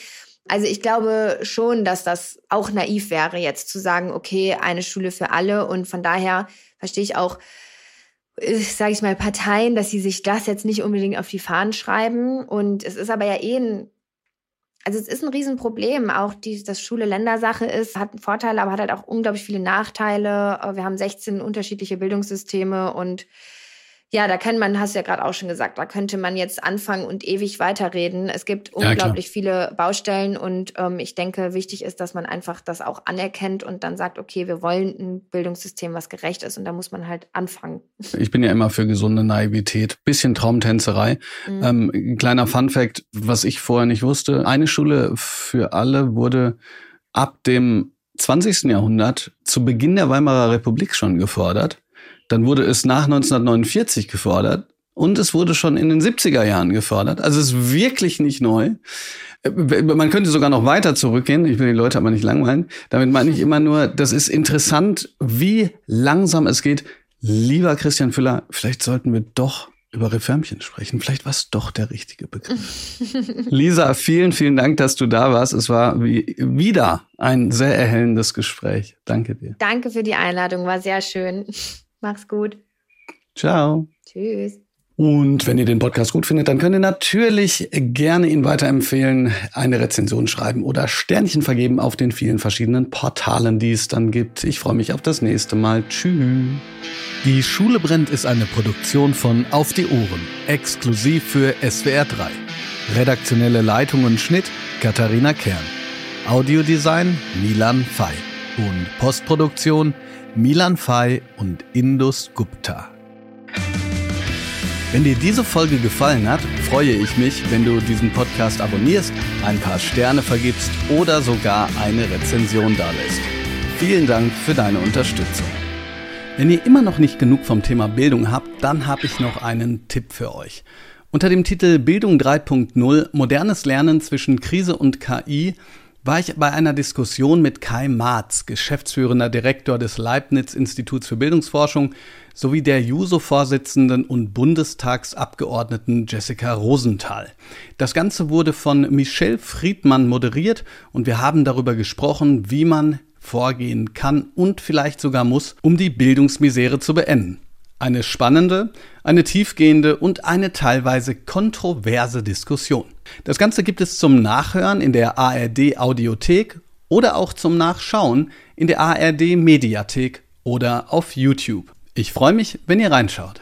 Also ich glaube schon, dass das auch naiv wäre, jetzt zu sagen, okay, eine Schule für alle und von daher verstehe ich auch, äh, sage ich mal, Parteien, dass sie sich das jetzt nicht unbedingt auf die Fahnen schreiben. Und es ist aber ja eh ein also es ist ein Riesenproblem. Auch die, das Schule-Länder-Sache ist, hat Vorteile, aber hat halt auch unglaublich viele Nachteile. Wir haben 16 unterschiedliche Bildungssysteme und ja, da kann man, hast du ja gerade auch schon gesagt, da könnte man jetzt anfangen und ewig weiterreden. Es gibt unglaublich ja, viele Baustellen und ähm, ich denke, wichtig ist, dass man einfach das auch anerkennt und dann sagt, okay, wir wollen ein Bildungssystem, was gerecht ist und da muss man halt anfangen. Ich bin ja immer für gesunde Naivität, bisschen Traumtänzerei. Mhm. Ähm, kleiner Fun Fact, was ich vorher nicht wusste, eine Schule für alle wurde ab dem 20. Jahrhundert zu Beginn der Weimarer Republik schon gefordert. Dann wurde es nach 1949 gefordert und es wurde schon in den 70er Jahren gefordert. Also es ist wirklich nicht neu. Äh, man könnte sogar noch weiter zurückgehen. Ich will die Leute aber nicht langweilen. Damit meine ich immer nur, das ist interessant, wie langsam es geht. Lieber Christian Füller, vielleicht sollten wir doch über Reförmchen sprechen. Vielleicht war es doch der richtige Begriff. (laughs) Lisa, vielen, vielen Dank, dass du da warst. Es war wie, wieder ein sehr erhellendes Gespräch. Danke dir. Danke für die Einladung, war sehr schön. Mach's gut. Ciao. Tschüss. Und wenn ihr den Podcast gut findet, dann könnt ihr natürlich gerne ihn weiterempfehlen, eine Rezension schreiben oder Sternchen vergeben auf den vielen verschiedenen Portalen, die es dann gibt. Ich freue mich auf das nächste Mal. Tschüss. Die Schule brennt ist eine Produktion von Auf die Ohren, exklusiv für SWR 3. Redaktionelle Leitung und Schnitt Katharina Kern. Audiodesign Milan Fei. Und Postproduktion Milan Fay und Indus Gupta. Wenn dir diese Folge gefallen hat, freue ich mich, wenn du diesen Podcast abonnierst, ein paar Sterne vergibst oder sogar eine Rezension dalässt. Vielen Dank für deine Unterstützung. Wenn ihr immer noch nicht genug vom Thema Bildung habt, dann habe ich noch einen Tipp für euch. Unter dem Titel Bildung 3.0 Modernes Lernen zwischen Krise und KI war ich bei einer Diskussion mit Kai Marz, geschäftsführender Direktor des Leibniz-Instituts für Bildungsforschung, sowie der JUSO-Vorsitzenden und Bundestagsabgeordneten Jessica Rosenthal. Das Ganze wurde von Michelle Friedmann moderiert und wir haben darüber gesprochen, wie man vorgehen kann und vielleicht sogar muss, um die Bildungsmisere zu beenden. Eine spannende, eine tiefgehende und eine teilweise kontroverse Diskussion. Das Ganze gibt es zum Nachhören in der ARD Audiothek oder auch zum Nachschauen in der ARD Mediathek oder auf YouTube. Ich freue mich, wenn ihr reinschaut.